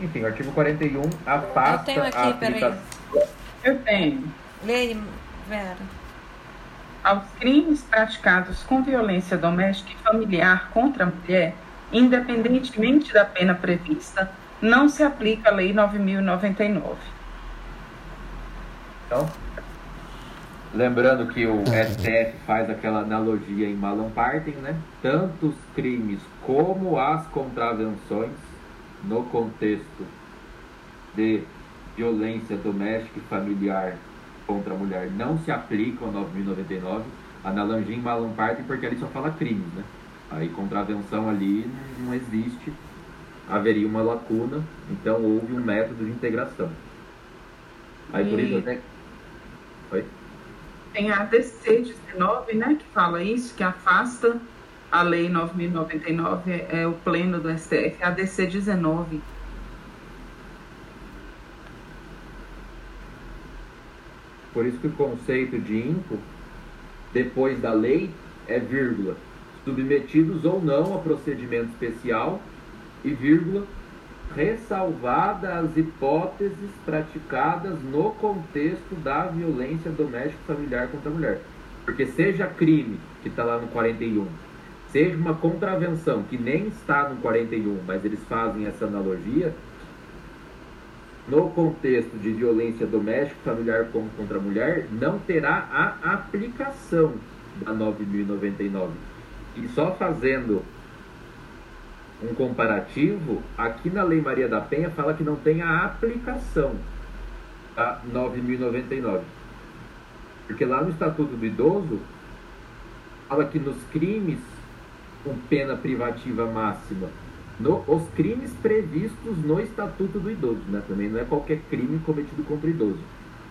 Enfim, o artigo 41 afasta Eu tenho aqui, a peraí. aplicação. Eu tenho. Leia, Vera. Aos crimes praticados com violência doméstica e familiar contra a mulher, independentemente da pena prevista, não se aplica a Lei 9099. Então, lembrando que o STF faz aquela analogia em Malam Partem, né? Tanto os crimes como as contravenções no contexto de violência doméstica e familiar contra a mulher não se aplicam a 9099, analogia em Malam Partem porque ali só fala crimes, né? Aí contravenção ali não existe, haveria uma lacuna, então houve um método de integração. Aí por E- isso até. Oi? Tem a ADC 19, né, que fala isso, que afasta a Lei 9099, é, é o pleno do STF, a ADC 19. Por isso que o conceito de INCO, depois da lei, é vírgula, submetidos ou não a procedimento especial e vírgula, ressalvada as hipóteses praticadas no contexto da violência doméstica familiar contra a mulher. Porque seja crime, que está lá no 41, seja uma contravenção, que nem está no 41, mas eles fazem essa analogia, no contexto de violência doméstica familiar contra a mulher, não terá a aplicação da 9.099. E só fazendo um comparativo, aqui na Lei Maria da Penha fala que não tem a aplicação da 9.099. Porque lá no Estatuto do Idoso, fala que nos crimes com pena privativa máxima, no- os crimes previstos no Estatuto do Idoso, né? Também não é qualquer crime cometido contra o idoso.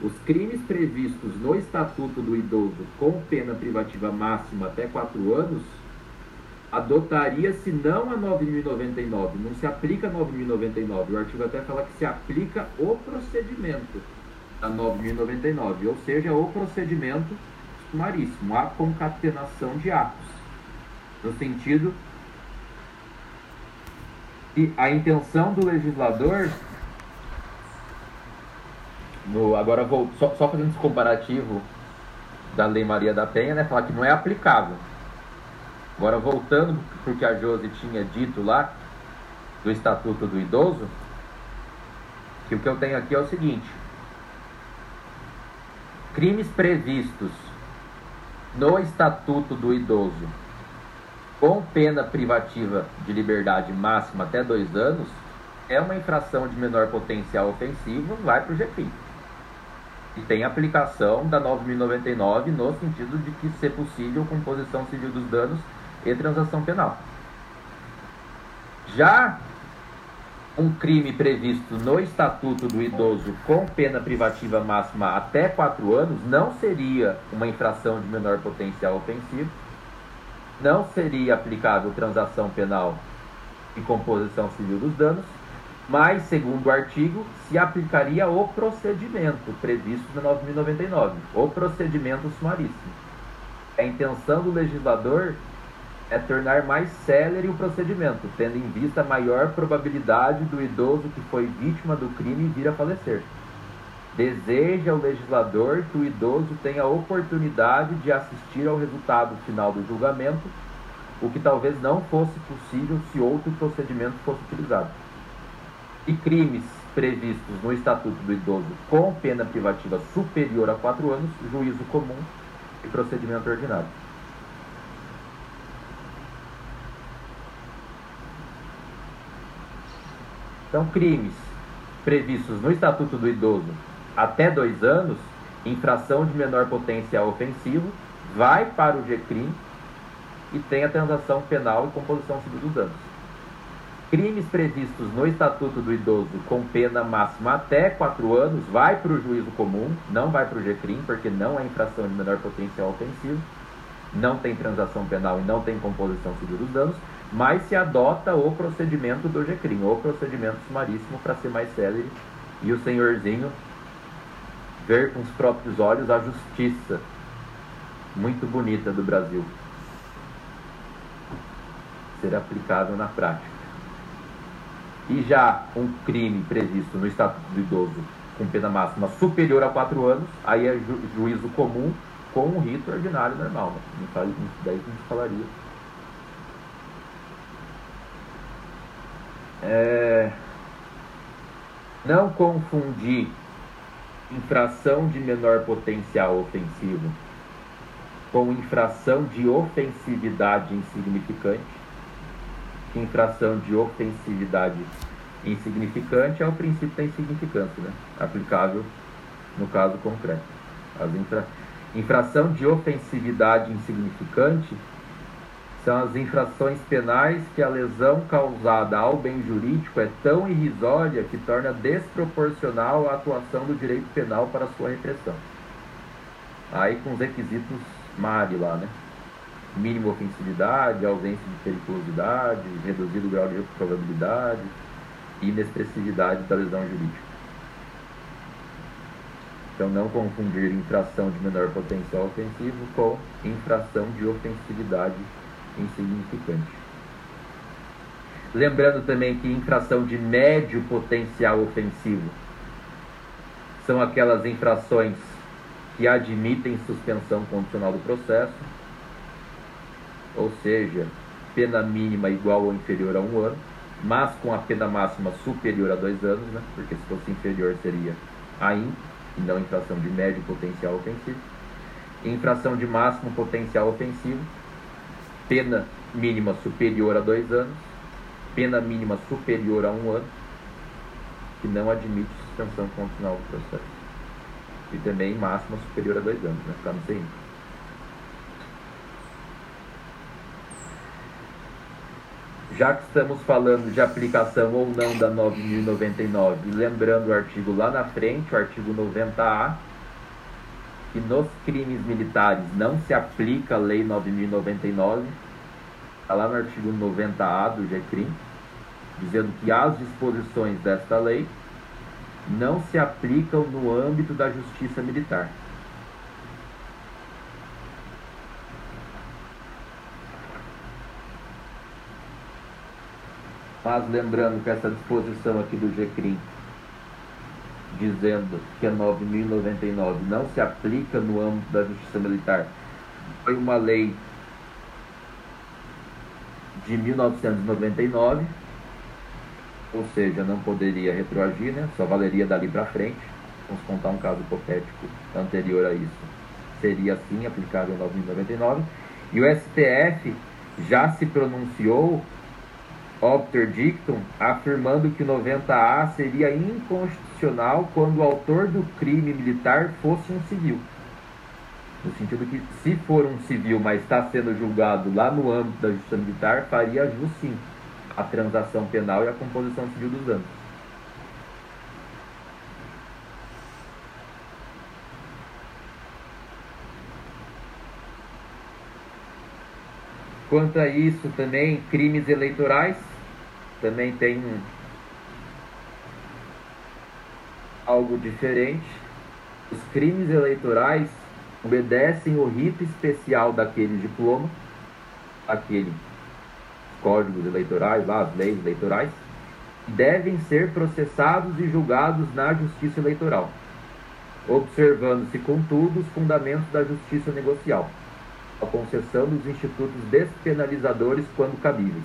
Os crimes previstos no Estatuto do Idoso com pena privativa máxima até 4 anos, adotaria-se não a 9.099, não se aplica a 9.099. O artigo até fala que se aplica o procedimento da 9.099, ou seja, o procedimento sumaríssimo, a concatenação de atos. No sentido e a intenção do legislador, no, agora vou só, só fazendo esse comparativo da Lei Maria da Penha, né, falar que não é aplicável. Agora voltando porque a Josi tinha dito lá do Estatuto do Idoso, que o que eu tenho aqui é o seguinte: crimes previstos no Estatuto do Idoso com pena privativa de liberdade máxima até dois anos, é uma infração de menor potencial ofensivo, vai para o GPI. E tem aplicação da 9.099 no sentido de que, se possível, composição civil dos danos e transação penal. Já um crime previsto no Estatuto do Idoso com pena privativa máxima até quatro anos não seria uma infração de menor potencial ofensivo, não seria aplicável transação penal e composição civil dos danos, mas, segundo o artigo, se aplicaria o procedimento previsto na 9.099, o procedimento sumaríssimo. A intenção do legislador é tornar mais célere o procedimento, tendo em vista a maior probabilidade do idoso que foi vítima do crime vir a falecer. Deseja o legislador que o idoso tenha a oportunidade de assistir ao resultado final do julgamento, o que talvez não fosse possível se outro procedimento fosse utilizado. E crimes previstos no Estatuto do Idoso com pena privativa superior a quatro anos, juízo comum e procedimento ordinário. Então, crimes previstos no Estatuto do Idoso até dois anos, infração de menor potencial ofensivo, vai para o GCRIM e tem a transação penal e composição civil dos danos. Crimes previstos no Estatuto do Idoso com pena máxima até quatro anos, vai para o juízo comum, não vai para o GCRIM, porque não é infração de menor potencial ofensivo, não tem transação penal e não tem composição civil dos danos, mas se adota o procedimento do GCRIM, o procedimento sumaríssimo para ser mais célere e o senhorzinho ver com os próprios olhos a justiça muito bonita do Brasil ser aplicável na prática. E já um crime previsto no Estatuto do Idoso com pena máxima superior a quatro anos, aí é ju juízo comum com um rito ordinário normal. Daí a gente falaria É, não confundir infração de menor potencial ofensivo com infração de ofensividade insignificante. Infração de ofensividade insignificante é o princípio da insignificância, né? aplicável no caso concreto. As infra... Infração de ofensividade insignificante são as infrações penais que a lesão causada ao bem jurídico é tão irrisória que torna desproporcional a atuação do direito penal para sua repressão. Aí com os requisitos MARI lá, né? Mínima ofensividade, ausência de periculosidade, reduzido grau de probabilidade inexpressividade da lesão jurídica. Então, não confundir infração de menor potencial ofensivo com infração de ofensividade insignificante. Lembrando também que infração de médio potencial ofensivo são aquelas infrações que admitem suspensão condicional do processo, ou seja, pena mínima igual ou inferior a um ano, mas com a pena máxima superior a dois anos, né? porque se fosse inferior seria AIM, e não infração de médio potencial ofensivo. Infração de máximo potencial ofensivo pena mínima superior a dois anos, pena mínima superior a um ano, que não admite suspensão condicional do processo. E também máxima superior a dois anos, né? Ficar no CI. Já que estamos falando de aplicação ou não da 9.099, lembrando o artigo lá na frente, o artigo 90A, que nos crimes militares não se aplica a Lei 9099, está lá no artigo 90A do GCRIM, dizendo que as disposições desta lei não se aplicam no âmbito da justiça militar. Mas lembrando que essa disposição aqui do GCRIM dizendo que a 9.099 não se aplica no âmbito da justiça militar. Foi uma lei de 1999, ou seja, não poderia retroagir, né? só valeria dali para frente. Vamos contar um caso hipotético anterior a isso. Seria assim aplicável em 999. E o STF já se pronunciou Opter Dictum, afirmando que o 90A seria inconstitucional quando o autor do crime militar fosse um civil. No sentido que, se for um civil, mas está sendo julgado lá no âmbito da justiça militar, faria jus sim. a transação penal e a composição civil dos danos. Quanto a isso, também crimes eleitorais, também tem algo diferente. Os crimes eleitorais obedecem o rito especial daquele diploma, aquele códigos eleitorais, lá, as leis eleitorais, devem ser processados e julgados na justiça eleitoral, observando-se, contudo, os fundamentos da justiça negocial a concessão dos institutos despenalizadores quando cabíveis.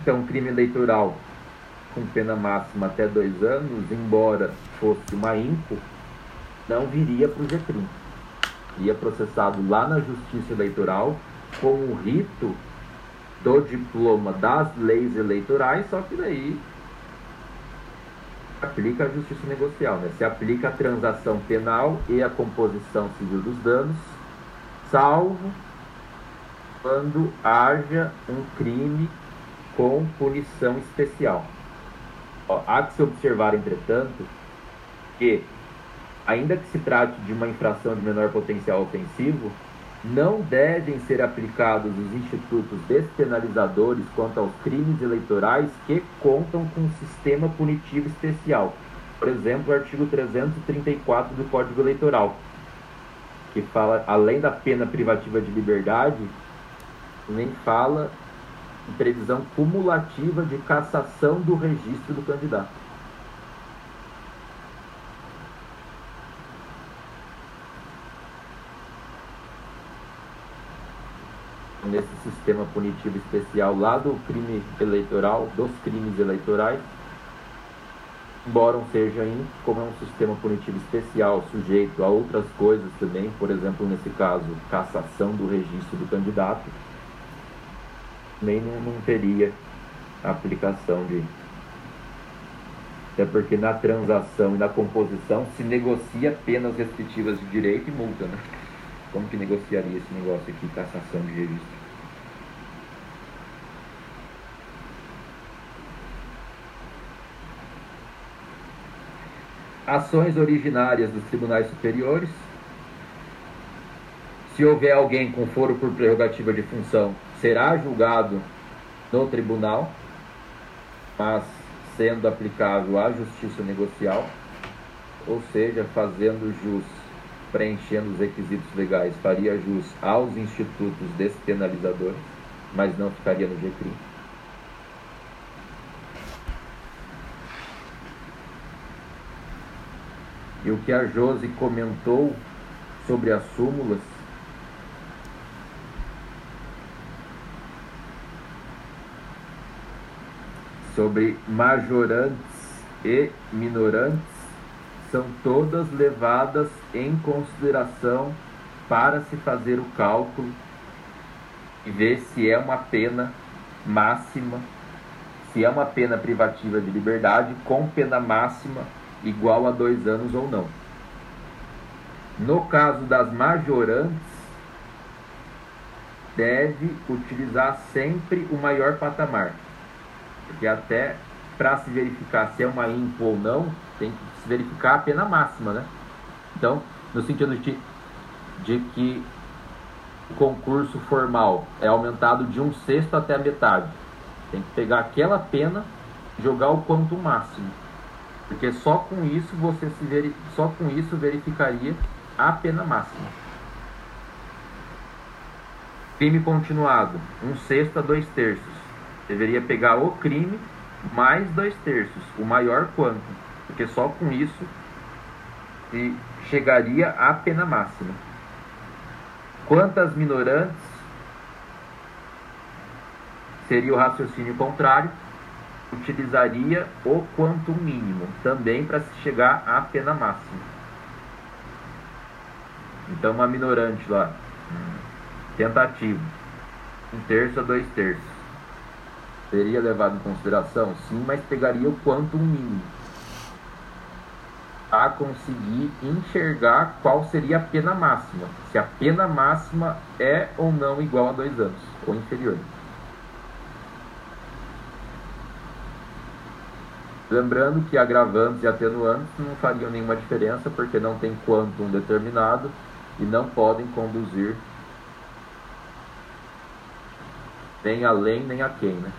Então, crime eleitoral com pena máxima até dois anos, embora fosse uma INCO, não viria para o G30. Ia processado lá na Justiça Eleitoral com o rito do diploma das leis eleitorais, só que daí aplica a justiça negocial, né? se aplica a transação penal e a composição civil dos danos, salvo quando haja um crime com punição especial. Ó, há que se observar, entretanto, que, ainda que se trate de uma infração de menor potencial ofensivo, não devem ser aplicados os institutos despenalizadores quanto aos crimes eleitorais que contam com um sistema punitivo especial. Por exemplo, o artigo 334 do Código Eleitoral, que fala, além da pena privativa de liberdade, nem fala em previsão cumulativa de cassação do registro do candidato. Nesse sistema punitivo especial lá do crime eleitoral, dos crimes eleitorais, embora seja em, como é um sistema punitivo especial, sujeito a outras coisas também, por exemplo, nesse caso, cassação do registro do candidato, nem não, não teria aplicação de. Até porque na transação e na composição se negocia penas restritivas de direito e multa, né? Como que negociaria esse negócio aqui, cassação de registro? Ações originárias dos tribunais superiores. Se houver alguém com foro por prerrogativa de função, será julgado no tribunal, mas sendo aplicável à justiça negocial, ou seja, fazendo jus preenchendo os requisitos legais, faria jus aos institutos despenalizadores, mas não ficaria no GCRI. E o que a Josi comentou sobre as súmulas sobre majorantes e minorantes são todas levadas em consideração para se fazer o cálculo e ver se é uma pena máxima, se é uma pena privativa de liberdade com pena máxima igual a dois anos ou não. No caso das majorantes, deve utilizar sempre o maior patamar, porque até para se verificar se é uma INPO ou não, tem que se verificar a pena máxima, né? Então, no sentido de, de que o concurso formal é aumentado de um sexto até a metade. Tem que pegar aquela pena e jogar o quanto máximo. Porque só com isso você se veri... só com isso verificaria a pena máxima. Crime continuado, um sexto a dois terços. Deveria pegar o crime mais dois terços, o maior quanto, porque só com isso se chegaria à pena máxima. Quantas minorantes seria o raciocínio contrário, utilizaria o quanto mínimo também para se chegar à pena máxima. Então, uma minorante lá, tentativa, um terço a dois terços seria levado em consideração? Sim, mas pegaria o quanto mínimo. a conseguir enxergar qual seria a pena máxima. Se a pena máxima é ou não igual a dois anos, ou inferior. Lembrando que agravantes e atenuantes não fariam nenhuma diferença porque não tem quantum determinado e não podem conduzir nem além nem a quem, né?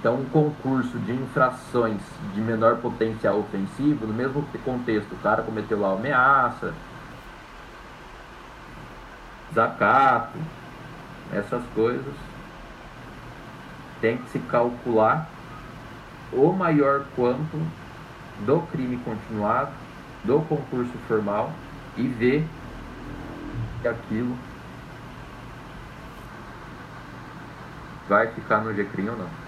Então, um concurso de infrações de menor potencial ofensivo, no mesmo contexto, o cara cometeu lá ameaça, desacato, essas coisas, tem que se calcular o maior quanto do crime continuado, do concurso formal e ver que aquilo vai ficar no GCRIM ou não.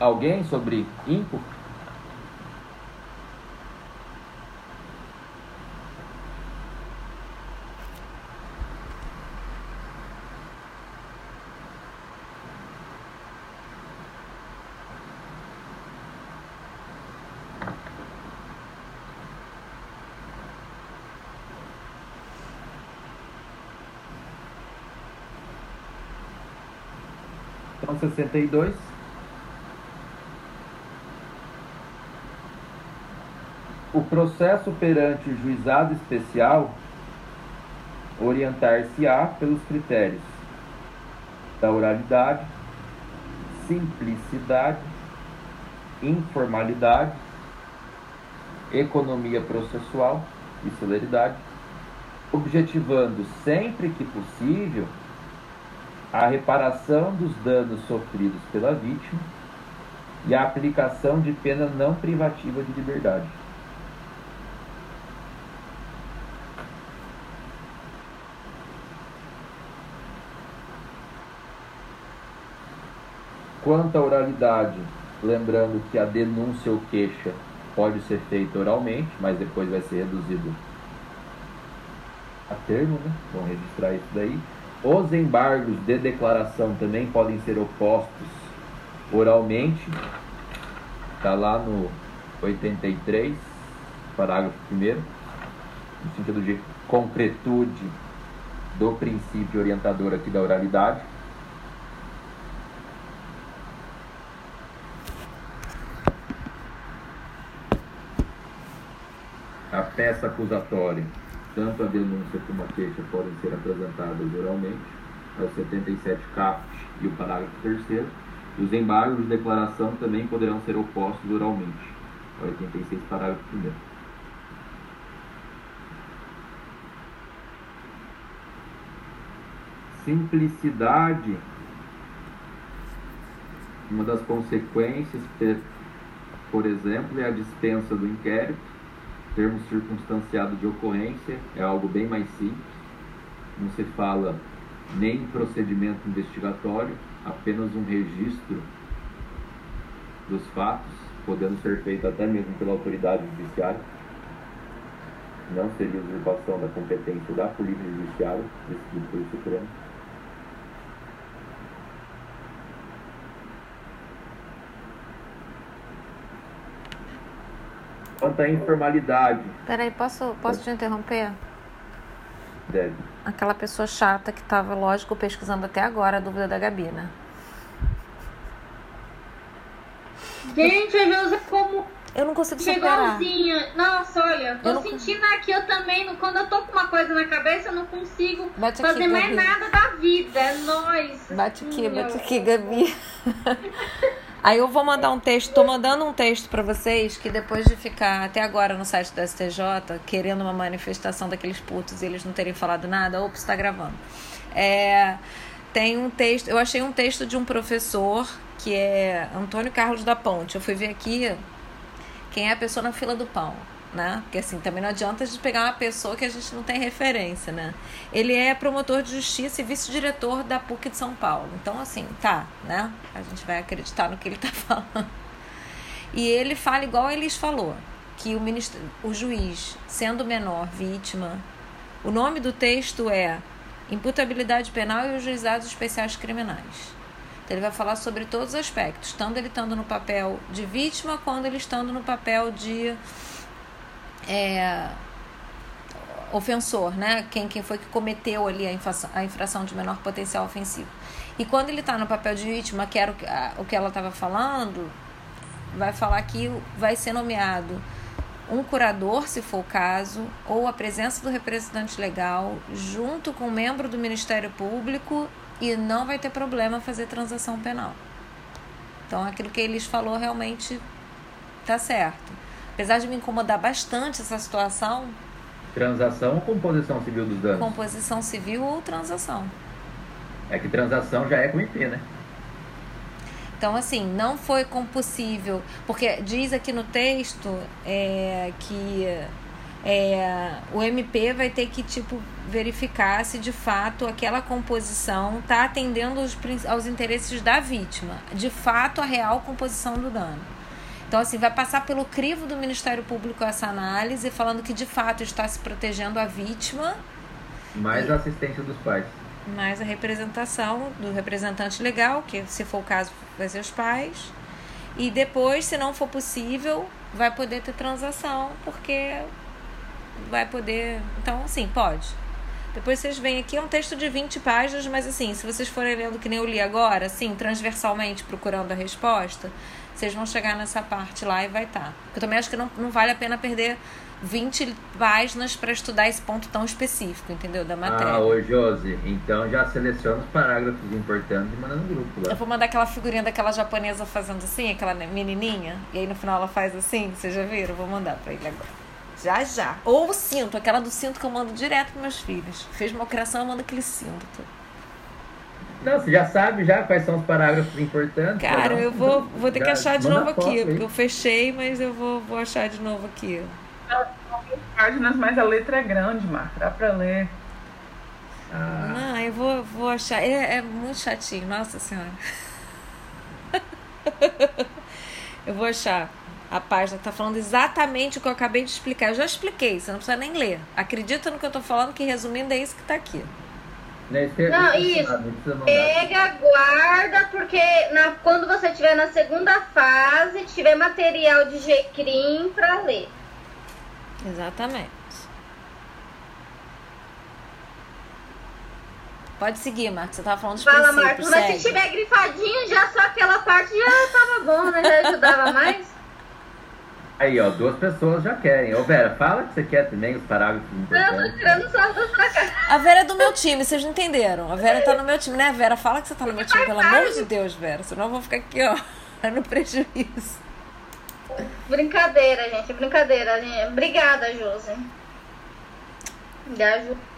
alguém sobre ímpio? Então, 62. O processo perante o juizado especial orientar-se-á pelos critérios da oralidade, simplicidade, informalidade, economia processual e celeridade, objetivando sempre que possível a reparação dos danos sofridos pela vítima e a aplicação de pena não privativa de liberdade. Quanto à oralidade, lembrando que a denúncia ou queixa pode ser feita oralmente, mas depois vai ser reduzido a termo, né? Vamos registrar isso daí. Os embargos de declaração também podem ser opostos oralmente. Está lá no 83, parágrafo 1 no sentido de concretude do princípio orientador aqui da oralidade. A peça acusatória, tanto a denúncia como a queixa podem ser apresentadas oralmente, é o 77 caput e o parágrafo 3 os embargos de declaração também poderão ser opostos oralmente, é o 86 parágrafo 1 Simplicidade, uma das consequências, por exemplo, é a dispensa do inquérito, termo circunstanciado de ocorrência é algo bem mais simples. Não se fala nem procedimento investigatório, apenas um registro dos fatos, podendo ser feito até mesmo pela autoridade judiciária. Não seria usurpação da competência da Polícia Judiciária, decidido pelo Supremo. Quanto à informalidade. Peraí, posso, posso te interromper? Deve. Aquela pessoa chata que estava, lógico, pesquisando até agora a dúvida da Gabi, né? Gente, a José como eu não consigo superar. Chegouzinha. Nossa, olha, tô sentindo aqui, eu também, quando eu tô com uma coisa na cabeça, eu não consigo bate fazer aqui, mais Gabi. nada da vida. É nóis. Bate aqui, bate aqui, Gabi. Aí eu vou mandar um texto, tô mandando um texto para vocês que depois de ficar até agora no site do STJ querendo uma manifestação daqueles putos e eles não terem falado nada, ops, está gravando. É, tem um texto, eu achei um texto de um professor que é Antônio Carlos da Ponte. Eu fui ver aqui quem é a pessoa na fila do pão. Né? Porque assim, também não adianta a gente pegar uma pessoa que a gente não tem referência, né? Ele é promotor de justiça e vice-diretor da PUC de São Paulo. Então, assim, tá, né? A gente vai acreditar no que ele tá falando. E ele fala igual eles falou, que o, ministro, o juiz, sendo menor vítima, o nome do texto é Imputabilidade Penal e os Juizados Especiais Criminais. Então, ele vai falar sobre todos os aspectos, tanto ele estando no papel de vítima, quanto ele estando no papel de é, ofensor, né? Quem, quem foi que cometeu ali a infração, a infração de menor potencial ofensivo. E quando ele está no papel de vítima, que era o, a, o que ela estava falando, vai falar que vai ser nomeado um curador, se for o caso, ou a presença do representante legal, junto com um membro do Ministério Público e não vai ter problema fazer transação penal. Então, aquilo que eles falou realmente tá certo. Apesar de me incomodar bastante essa situação. Transação ou composição civil dos danos? Composição civil ou transação. É que transação já é com IP, né? Então, assim, não foi possível, porque diz aqui no texto é, que é, o MP vai ter que tipo verificar se de fato aquela composição está atendendo aos, aos interesses da vítima, de fato a real composição do dano. Então, assim, vai passar pelo crivo do Ministério Público essa análise, falando que de fato está se protegendo a vítima. Mais e, a assistência dos pais. Mais a representação do representante legal, que se for o caso vai ser os pais. E depois, se não for possível, vai poder ter transação, porque vai poder. Então, sim, pode. Depois vocês veem aqui, é um texto de 20 páginas, mas assim, se vocês forem lendo que nem eu li agora, assim, transversalmente procurando a resposta, vocês vão chegar nessa parte lá e vai estar. Tá. Eu também acho que não, não vale a pena perder 20 páginas para estudar esse ponto tão específico, entendeu? Da matéria. Ah, ô Josi, então já seleciona os parágrafos importantes e manda no grupo lá. Eu vou mandar aquela figurinha daquela japonesa fazendo assim, aquela menininha, e aí no final ela faz assim, vocês já viram? Eu vou mandar para ele agora. Já, já. Ou o cinto, aquela do cinto que eu mando direto para meus filhos. Fez uma criação, eu mando aquele cinto. Não, você já sabe já quais são os parágrafos importantes. Cara, eu vou, vou ter já, que achar de novo aqui, porque eu fechei, mas eu vou, vou achar de novo aqui. páginas, mas a letra é grande, Marco. Dá pra ler. Ah. Não, eu vou, vou achar. É, é muito chatinho, nossa senhora. eu vou achar a página está falando exatamente o que eu acabei de explicar. Eu já expliquei, você não precisa nem ler. Acredita no que eu estou falando, que resumindo é isso que está aqui. Não, isso. Pega, guarda, porque na, quando você estiver na segunda fase, tiver material de GCRIM para ler. Exatamente. Pode seguir, Marcos. Você tava falando dos Fala, princípios. Marcos. Mas se tiver grifadinho, já só aquela parte já tava bom, né? Já ajudava mais. Aí, ó, duas pessoas já querem. Ô, Vera, fala que você quer também os parágrafos. Eu tô tirando só duas pra cá. A Vera é do meu time, vocês não entenderam. A Vera tá no meu time, né, Vera? Fala que você tá no meu time, pelo amor de Deus, Vera. Senão eu vou ficar aqui, ó, no prejuízo. Brincadeira, gente, brincadeira. Obrigada, Josi. Me ajuda.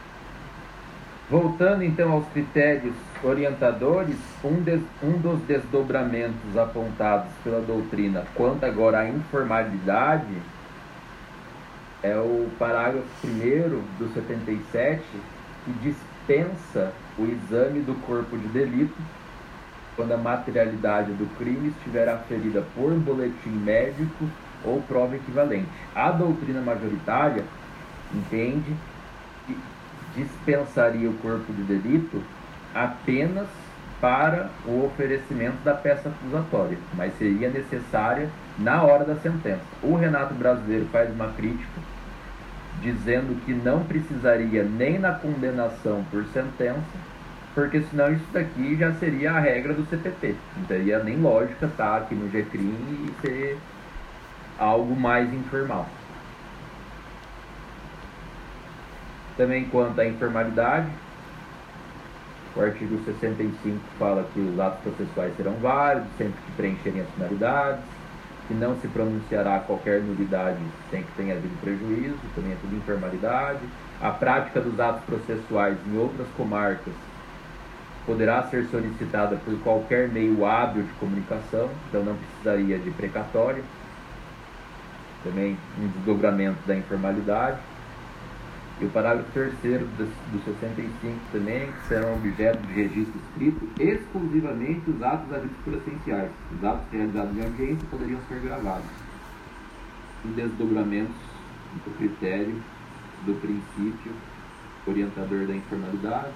Voltando então aos critérios orientadores, um, um dos desdobramentos apontados pela doutrina quanto agora à informalidade é o parágrafo 1 do 77, que dispensa o exame do corpo de delito quando a materialidade do crime estiver aferida por boletim médico ou prova equivalente. A doutrina majoritária entende dispensaria o corpo de delito apenas para o oferecimento da peça acusatória, mas seria necessária na hora da sentença. O Renato Brasileiro faz uma crítica dizendo que não precisaria nem na condenação por sentença, porque senão isso daqui já seria a regra do CPP. Não teria nem lógica estar aqui no GCRIM e ser algo mais informal. Também quanto à informalidade, o artigo 65 fala que os atos processuais serão válidos sempre que preencherem as finalidades, que não se pronunciará qualquer nulidade sem que tenha havido prejuízo, também é tudo informalidade. A prática dos atos processuais em outras comarcas poderá ser solicitada por qualquer meio hábil de comunicação, então não precisaria de precatório. também um desdobramento da informalidade. E o parágrafo terceiro do, do 65 também, que serão objeto de registro escrito exclusivamente os atos agrícolas essenciais. Os atos realizados em audiência poderiam ser gravados. E desdobramentos do critério do princípio orientador da informalidade.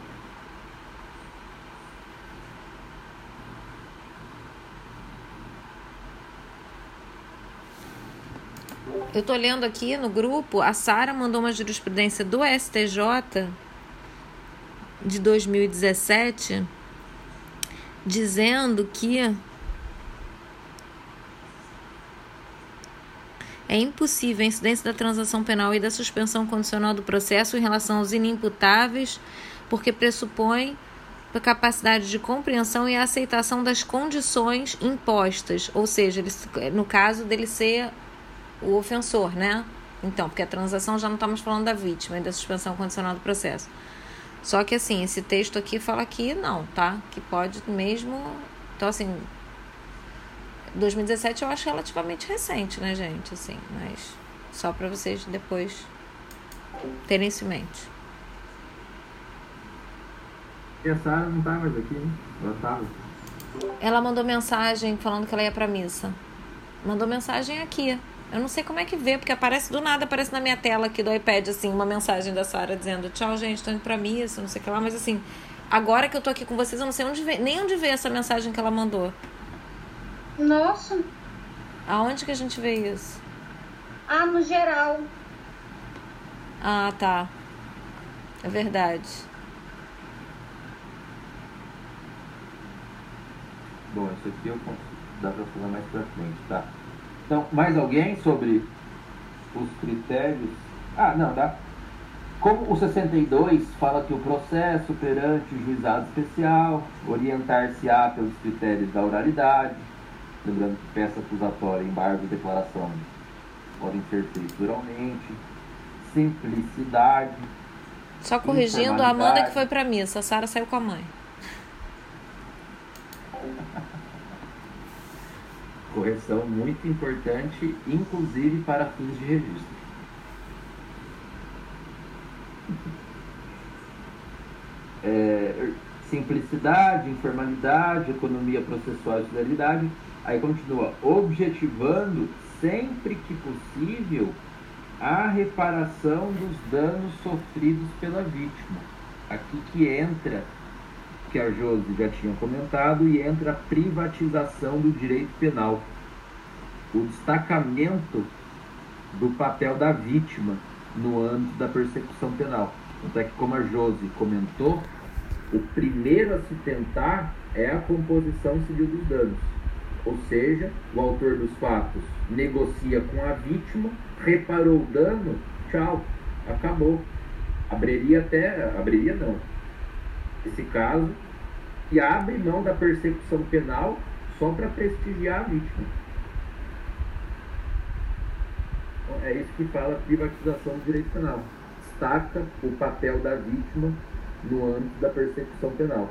Eu tô lendo aqui no grupo, a Sara mandou uma jurisprudência do STJ de 2017 dizendo que é impossível a incidência da transação penal e da suspensão condicional do processo em relação aos inimputáveis, porque pressupõe a capacidade de compreensão e aceitação das condições impostas, ou seja, no caso dele ser o ofensor, né? Então, porque a transação já não estamos falando da vítima e da suspensão condicional do processo. Só que assim, esse texto aqui fala que não, tá? Que pode mesmo. Então, assim. 2017 eu acho relativamente recente, né, gente? Assim, mas só para vocês depois terem isso em mente. E a Sara não tá mais aqui, né? Ela tava. Ela mandou mensagem falando que ela ia pra missa. Mandou mensagem aqui. Eu não sei como é que vê, porque aparece do nada, aparece na minha tela aqui do iPad, assim, uma mensagem da Sara dizendo tchau, gente, tô indo pra missa, não sei o que lá, mas assim, agora que eu tô aqui com vocês, eu não sei onde nem onde vê essa mensagem que ela mandou. Nossa. Aonde que a gente vê isso? Ah, no geral. Ah, tá. É verdade. Bom, isso aqui eu consigo, dá pra falar mais pra frente, tá? Então, mais alguém sobre os critérios? Ah, não, dá. Como o 62 fala que o processo perante o juizado especial orientar-se-á pelos critérios da oralidade, lembrando que peça acusatória, embargo e declaração podem ser feitos oralmente, simplicidade. Só corrigindo, a Amanda que foi pra missa, a Sara saiu com a mãe. correção muito importante, inclusive para fins de registro. É, simplicidade, informalidade, economia processual e fidelidade. Aí continua, objetivando sempre que possível a reparação dos danos sofridos pela vítima. Aqui que entra que a Josi já tinha comentado, e entra a privatização do direito penal. O destacamento do papel da vítima no âmbito da persecução penal. Tanto é que, como a Josi comentou, o primeiro a se tentar é a composição civil dos danos. Ou seja, o autor dos fatos negocia com a vítima, reparou o dano, tchau, acabou. Abriria até, abriria não, esse caso, que abre mão da persecução penal só para prestigiar a vítima. Então, é isso que fala a privatização do direito penal. Destaca o papel da vítima no âmbito da persecução penal.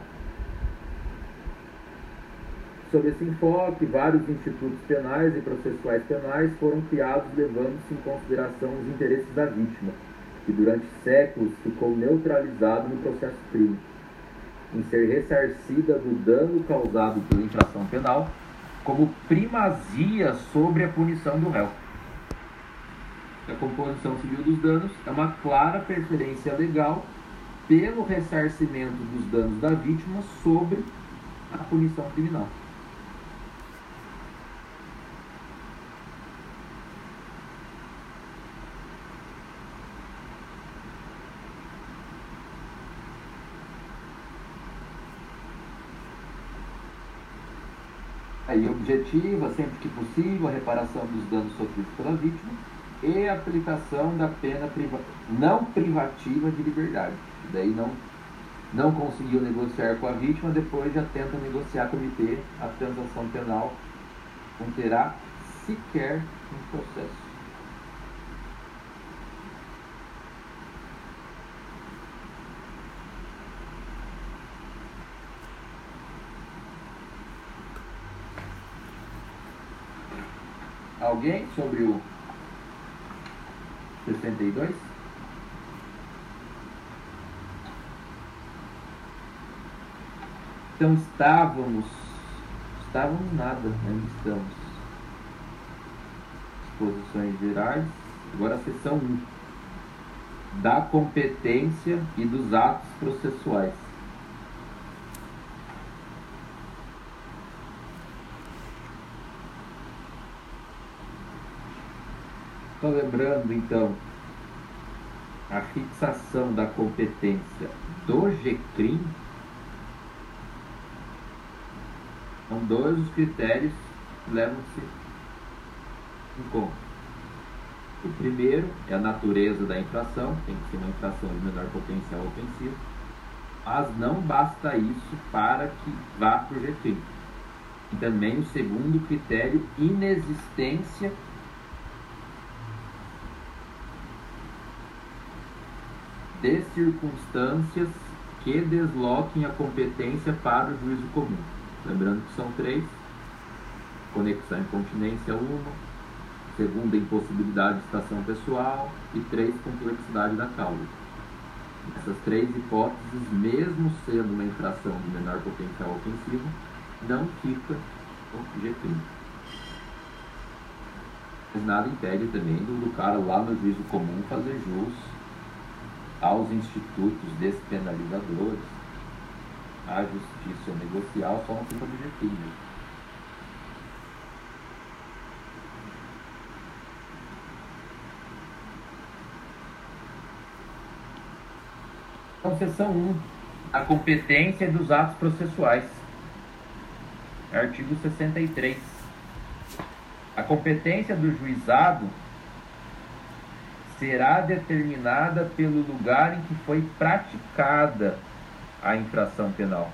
Sob esse enfoque, vários institutos penais e processuais penais foram criados levando-se em consideração os interesses da vítima, que durante séculos ficou neutralizado no processo crime em ser ressarcida do dano causado pela infração penal como primazia sobre a punição do réu. A composição civil dos danos é uma clara preferência legal pelo ressarcimento dos danos da vítima sobre a punição criminal. Aí objetiva, sempre que possível, a reparação dos danos sofridos pela vítima e a aplicação da pena priva não privativa de liberdade. Daí não, não conseguiu negociar com a vítima, depois já tenta negociar com o comitê a transação penal, não terá sequer um processo. Alguém sobre o 62? Então estávamos, estávamos nada, ainda estamos. Exposições gerais, agora a seção 1. Da competência e dos atos processuais. Estou lembrando então a fixação da competência do GCRIM São dois os critérios que levam-se em conta. O primeiro é a natureza da infração, tem que ser uma infração de menor potencial ofensivo, mas não basta isso para que vá para o GT. E também o segundo critério, inexistência de circunstâncias que desloquem a competência para o juízo comum. Lembrando que são três: conexão e incontinência, uma, segunda, impossibilidade de estação pessoal, e três, complexidade da causa. Essas três hipóteses, mesmo sendo uma infração de menor potencial ofensivo, não fica com G30. Mas nada impede também do, do cara lá no juízo comum fazer jus aos institutos despenalizadores, a justiça negocial só não fica objetivo. Então, seção 1. A competência dos atos processuais. Artigo 63. A competência do juizado será determinada pelo lugar em que foi praticada a infração penal.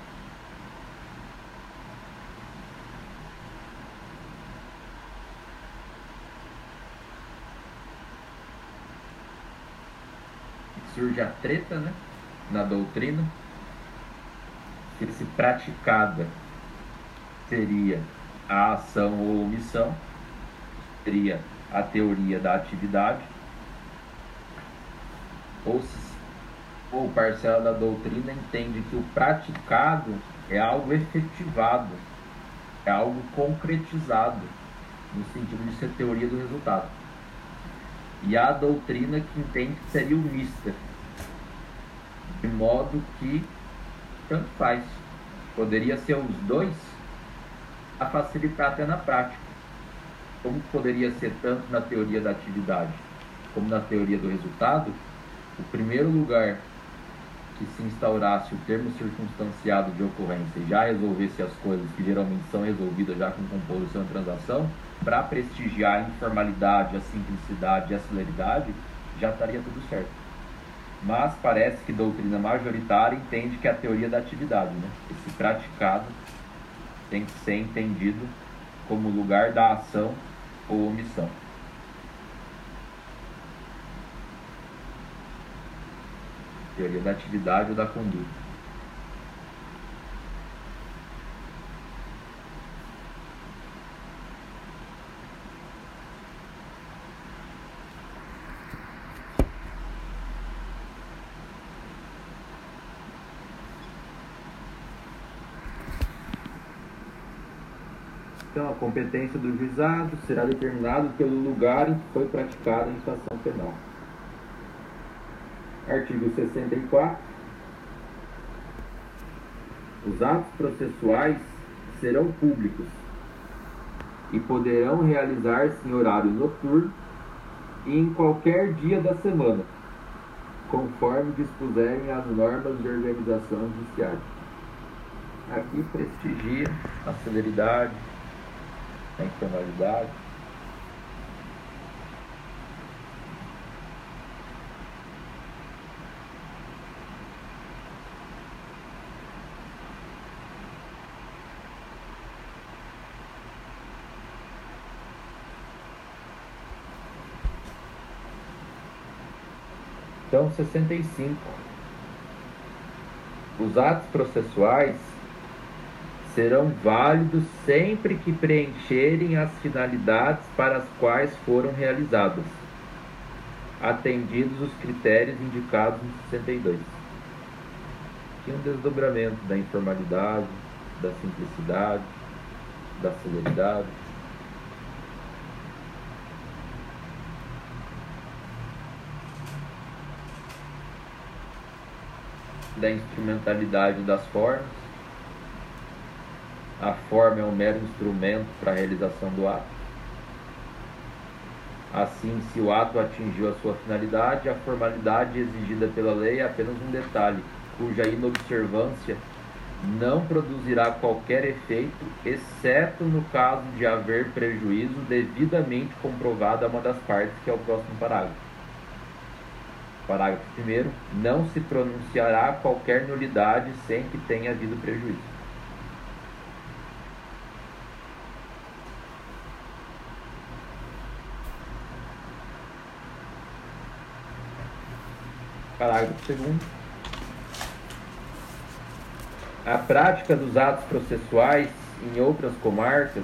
Surge a treta, né? Na doutrina. Se se praticada seria a ação ou omissão, seria a teoria da atividade, ou ou parcela da doutrina entende que o praticado é algo efetivado, é algo concretizado, no sentido de ser teoria do resultado. E a doutrina que entende que seria o mister, de modo que tanto faz. Poderia ser os dois a facilitar até na prática. Como poderia ser tanto na teoria da atividade como na teoria do resultado, o primeiro lugar que se instaurasse o termo circunstanciado de ocorrência e já resolvesse as coisas que geralmente são resolvidas já com composição e transação, para prestigiar a informalidade, a simplicidade e a celeridade, já estaria tudo certo. Mas parece que doutrina majoritária entende que é a teoria da atividade, né? esse praticado, tem que ser entendido como lugar da ação ou omissão. Teoria da atividade ou da conduta. Então, a competência do juizado será determinada pelo lugar em que foi praticada a infração penal. Artigo 64. Os atos processuais serão públicos e poderão realizar-se em horário noturno e em qualquer dia da semana, conforme dispuserem as normas de organização judiciária. Aqui prestigia a celeridade, a informalidade, Então, 65. Os atos processuais serão válidos sempre que preencherem as finalidades para as quais foram realizadas. atendidos os critérios indicados no 62. Tinha um desdobramento da informalidade, da simplicidade, da celeridade. Da instrumentalidade das formas. A forma é um mero instrumento para a realização do ato. Assim, se o ato atingiu a sua finalidade, a formalidade exigida pela lei é apenas um detalhe, cuja inobservância não produzirá qualquer efeito, exceto no caso de haver prejuízo devidamente comprovado a uma das partes, que é o próximo parágrafo. Parágrafo 1. Não se pronunciará qualquer nulidade sem que tenha havido prejuízo. Parágrafo 2. A prática dos atos processuais em outras comarcas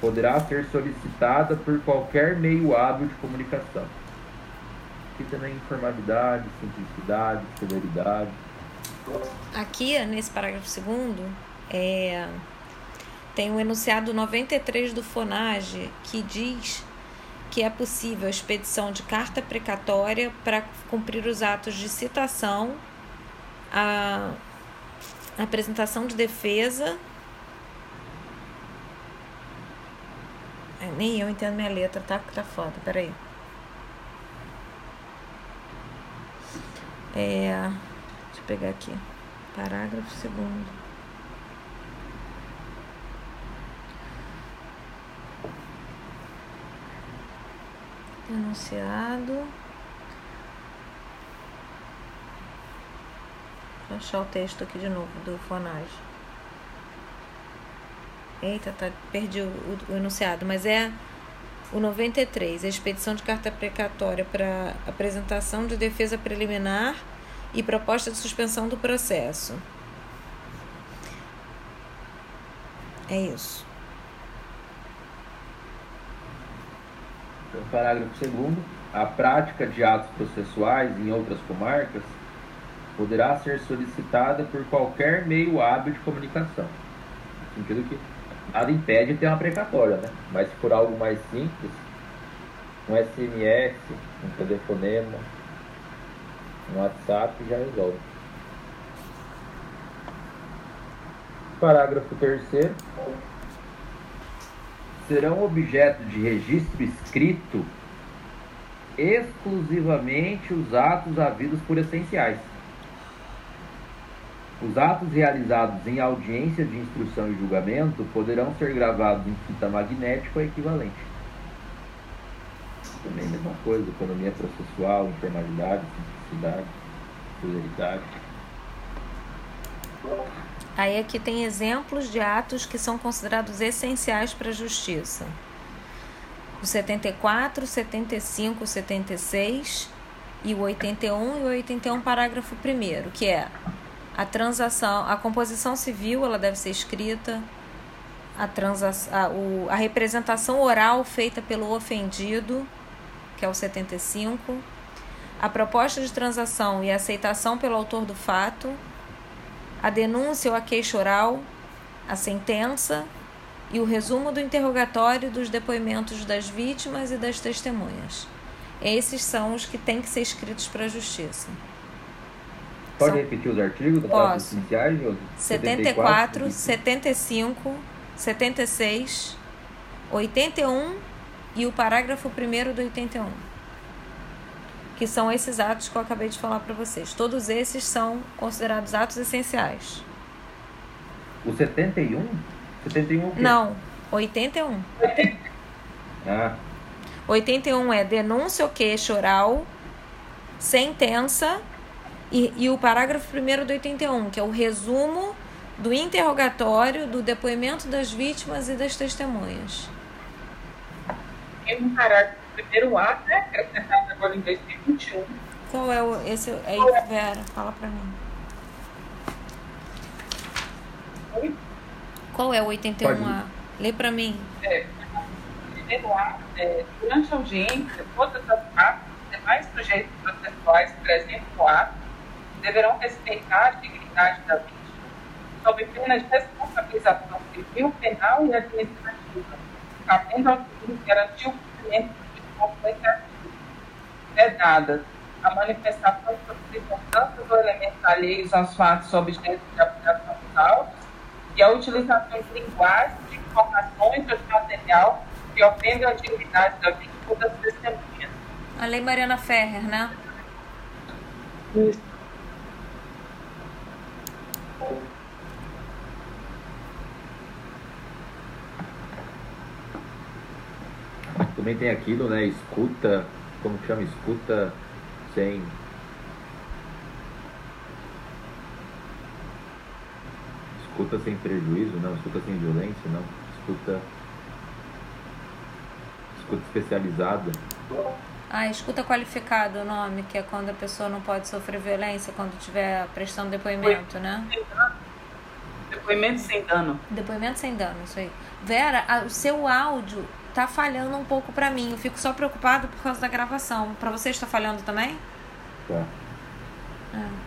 poderá ser solicitada por qualquer meio hábil de comunicação. Aqui também informalidade, simplicidade, celeridade. Aqui, nesse parágrafo segundo, é, tem o enunciado 93 do FONAGE que diz que é possível a expedição de carta precatória para cumprir os atos de citação, a apresentação de defesa. É, nem eu entendo minha letra, tá? Tá foda, peraí. É, deixa eu pegar aqui. Parágrafo segundo. Enunciado. Vou achar o texto aqui de novo do Fonage. Eita, tá, perdi o, o, o enunciado, mas é o 93, a expedição de carta precatória para apresentação de defesa preliminar e proposta de suspensão do processo. É isso. Então, parágrafo 2 a prática de atos processuais em outras comarcas poderá ser solicitada por qualquer meio hábil de comunicação. No sentido que nada impede de ter uma precatória, né? Mas for algo mais simples, um SMS, um telefonema, um WhatsApp já resolve. Parágrafo 3 serão objeto de registro escrito exclusivamente os atos havidos por essenciais. Os atos realizados em audiência de instrução e julgamento poderão ser gravados em fita magnética ou equivalente. Também a mesma coisa, economia processual, informalidade, simplicidade, celeridade. Aí aqui tem exemplos de atos que são considerados essenciais para a justiça. O 74, 75, 76 e o 81 e o 81 parágrafo 1 que é a transação, a composição civil, ela deve ser escrita, a, transação, a, o, a representação oral feita pelo ofendido, que é o 75, a proposta de transação e aceitação pelo autor do fato, a denúncia ou a queixa oral, a sentença. E o resumo do interrogatório dos depoimentos das vítimas e das testemunhas. Esses são os que têm que ser escritos para a justiça. Pode são... repetir os artigos do Posso. iniciais, 74, 75, 76, 81 e o parágrafo 1 do 81 que são esses atos que eu acabei de falar para vocês. Todos esses são considerados atos essenciais. O 71? 71 o quê? Não, 81. Ah. 81 é denúncia ou queixa oral, sentença e, e o parágrafo 1 do 81, que é o resumo do interrogatório, do depoimento das vítimas e das testemunhas. Tem um parágrafo primeiro ato, né, acrescentado agora em 2021. Qual é o, esse aí, é? Vera? Fala para mim. Oi? Qual é o 81A? Lê para mim. É, primeiro ato, é, durante a audiência, todas as partes demais sujeitos processuais presentes no ato deverão respeitar a dignidade da vítima, sob pena de responsabilização civil, penal e administrativa, cabendo ao juiz garantir o cumprimento do disposto artigo. Vedadas a manifestação de circunstâncias ou elementos alheios aos fatos objeto de aplicação dos autos e a utilização de linguagem, de informações ou de material que ofendem a dignidade da vítima ou das testemunhas. A Lei Mariana Ferrer, né? Isso. Também tem aquilo, né? Escuta, como chama? Escuta sem. Escuta sem prejuízo, não. Escuta sem violência, não. Escuta. Escuta especializada. Ah, escuta qualificada o nome, que é quando a pessoa não pode sofrer violência quando estiver prestando depoimento, né? Depoimento sem dano. Depoimento sem dano, isso aí. Vera, a- o seu áudio tá falhando um pouco pra mim. Eu fico só preocupado por causa da gravação. Pra você está falhando também? Tá. É.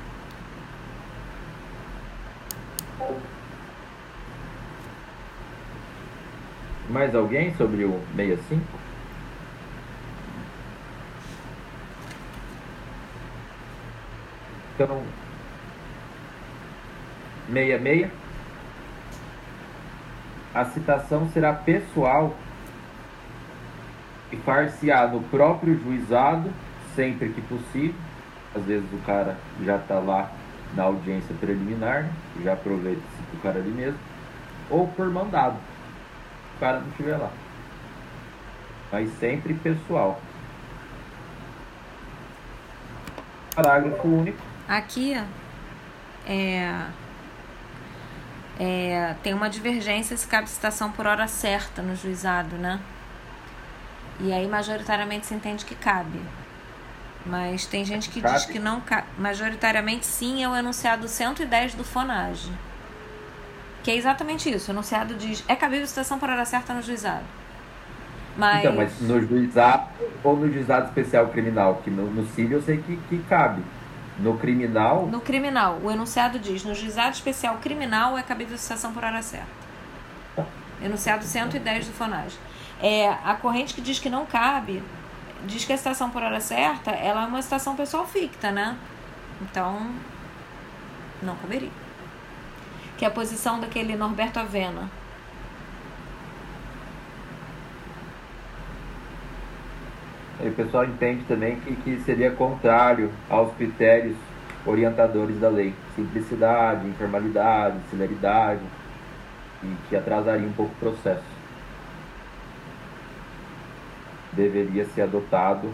Mais alguém sobre o 65? Então, 66. A citação será pessoal e far-se-á no próprio juizado, sempre que possível. Às vezes o cara já está lá na audiência preliminar, já aproveita-se do cara ali mesmo, ou por mandado o cara não estiver lá. Mas sempre pessoal. Parágrafo único. Aqui é, é, tem uma divergência se cabe citação por hora certa no juizado, né? E aí majoritariamente se entende que cabe. Mas tem gente que diz Cabe? que não cabe. Majoritariamente sim é o enunciado 110 do FONAGE. Que é exatamente isso. O enunciado diz é cabível citação por hora certa no juizado. Mas, Então, mas no juizado ou no juizado especial criminal? Que no, no civil eu sei que, que cabe. No criminal, no criminal, o enunciado diz no juizado especial criminal é cabível citação por hora certa. Enunciado 110 do FONAGE. É, a corrente que diz que não cabe, diz que a citação por hora certa, ela é uma citação pessoal ficta, né? Então, não caberia. Que é a posição daquele Norberto Avena. O pessoal entende também que, que seria contrário aos critérios orientadores da lei. Simplicidade, informalidade, celeridade, e que atrasaria um pouco o processo. Deveria ser adotado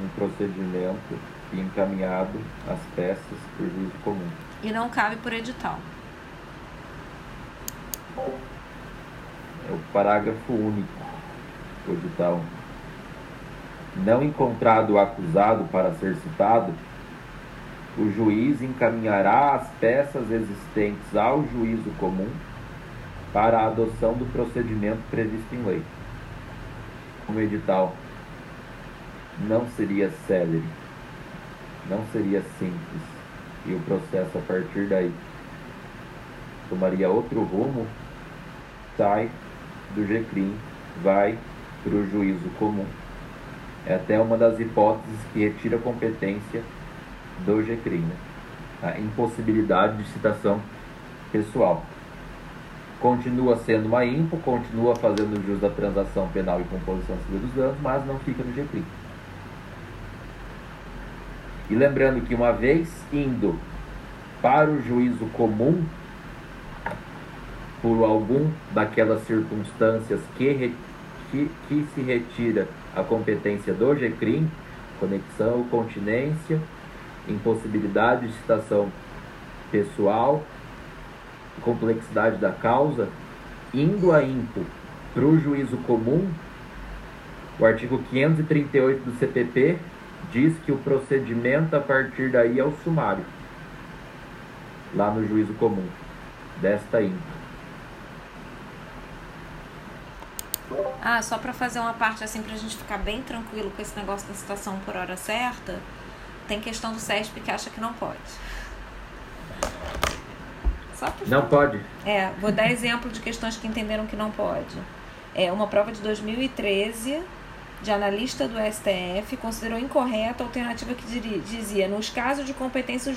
um procedimento e encaminhado as peças por juízo comum. E não cabe por edital. É o parágrafo único do edital. Não encontrado o acusado para ser citado, o juiz encaminhará as peças existentes ao juízo comum para a adoção do procedimento previsto em lei. O edital não seria célere, não seria simples, e o processo a partir daí tomaria outro rumo, sai do GCRIM, vai para o juízo comum. É até uma das hipóteses que retira a competência do GCRIM, né? a impossibilidade de citação pessoal. Continua sendo uma impo, continua fazendo jus da transação penal e composição civil dos danos, mas não fica no GCRIM. E lembrando que uma vez indo para o juízo comum, por algum daquelas circunstâncias que, que, que se retira a competência do GCRIM, conexão, continência, impossibilidade de citação pessoal, complexidade da causa, indo a impo para o juízo comum, o artigo 538 do CPP diz que o procedimento a partir daí é o sumário, lá no juízo comum, desta impo. Ah, só para fazer uma parte assim, pra gente ficar bem tranquilo com esse negócio da citação por hora certa, tem questão do CESP que acha que não pode. Só pra Não pode. É, vou dar exemplo de questões que entenderam que não pode. É uma prova de 2013 de analista do STF considerou incorreta a alternativa que dizia nos casos de competência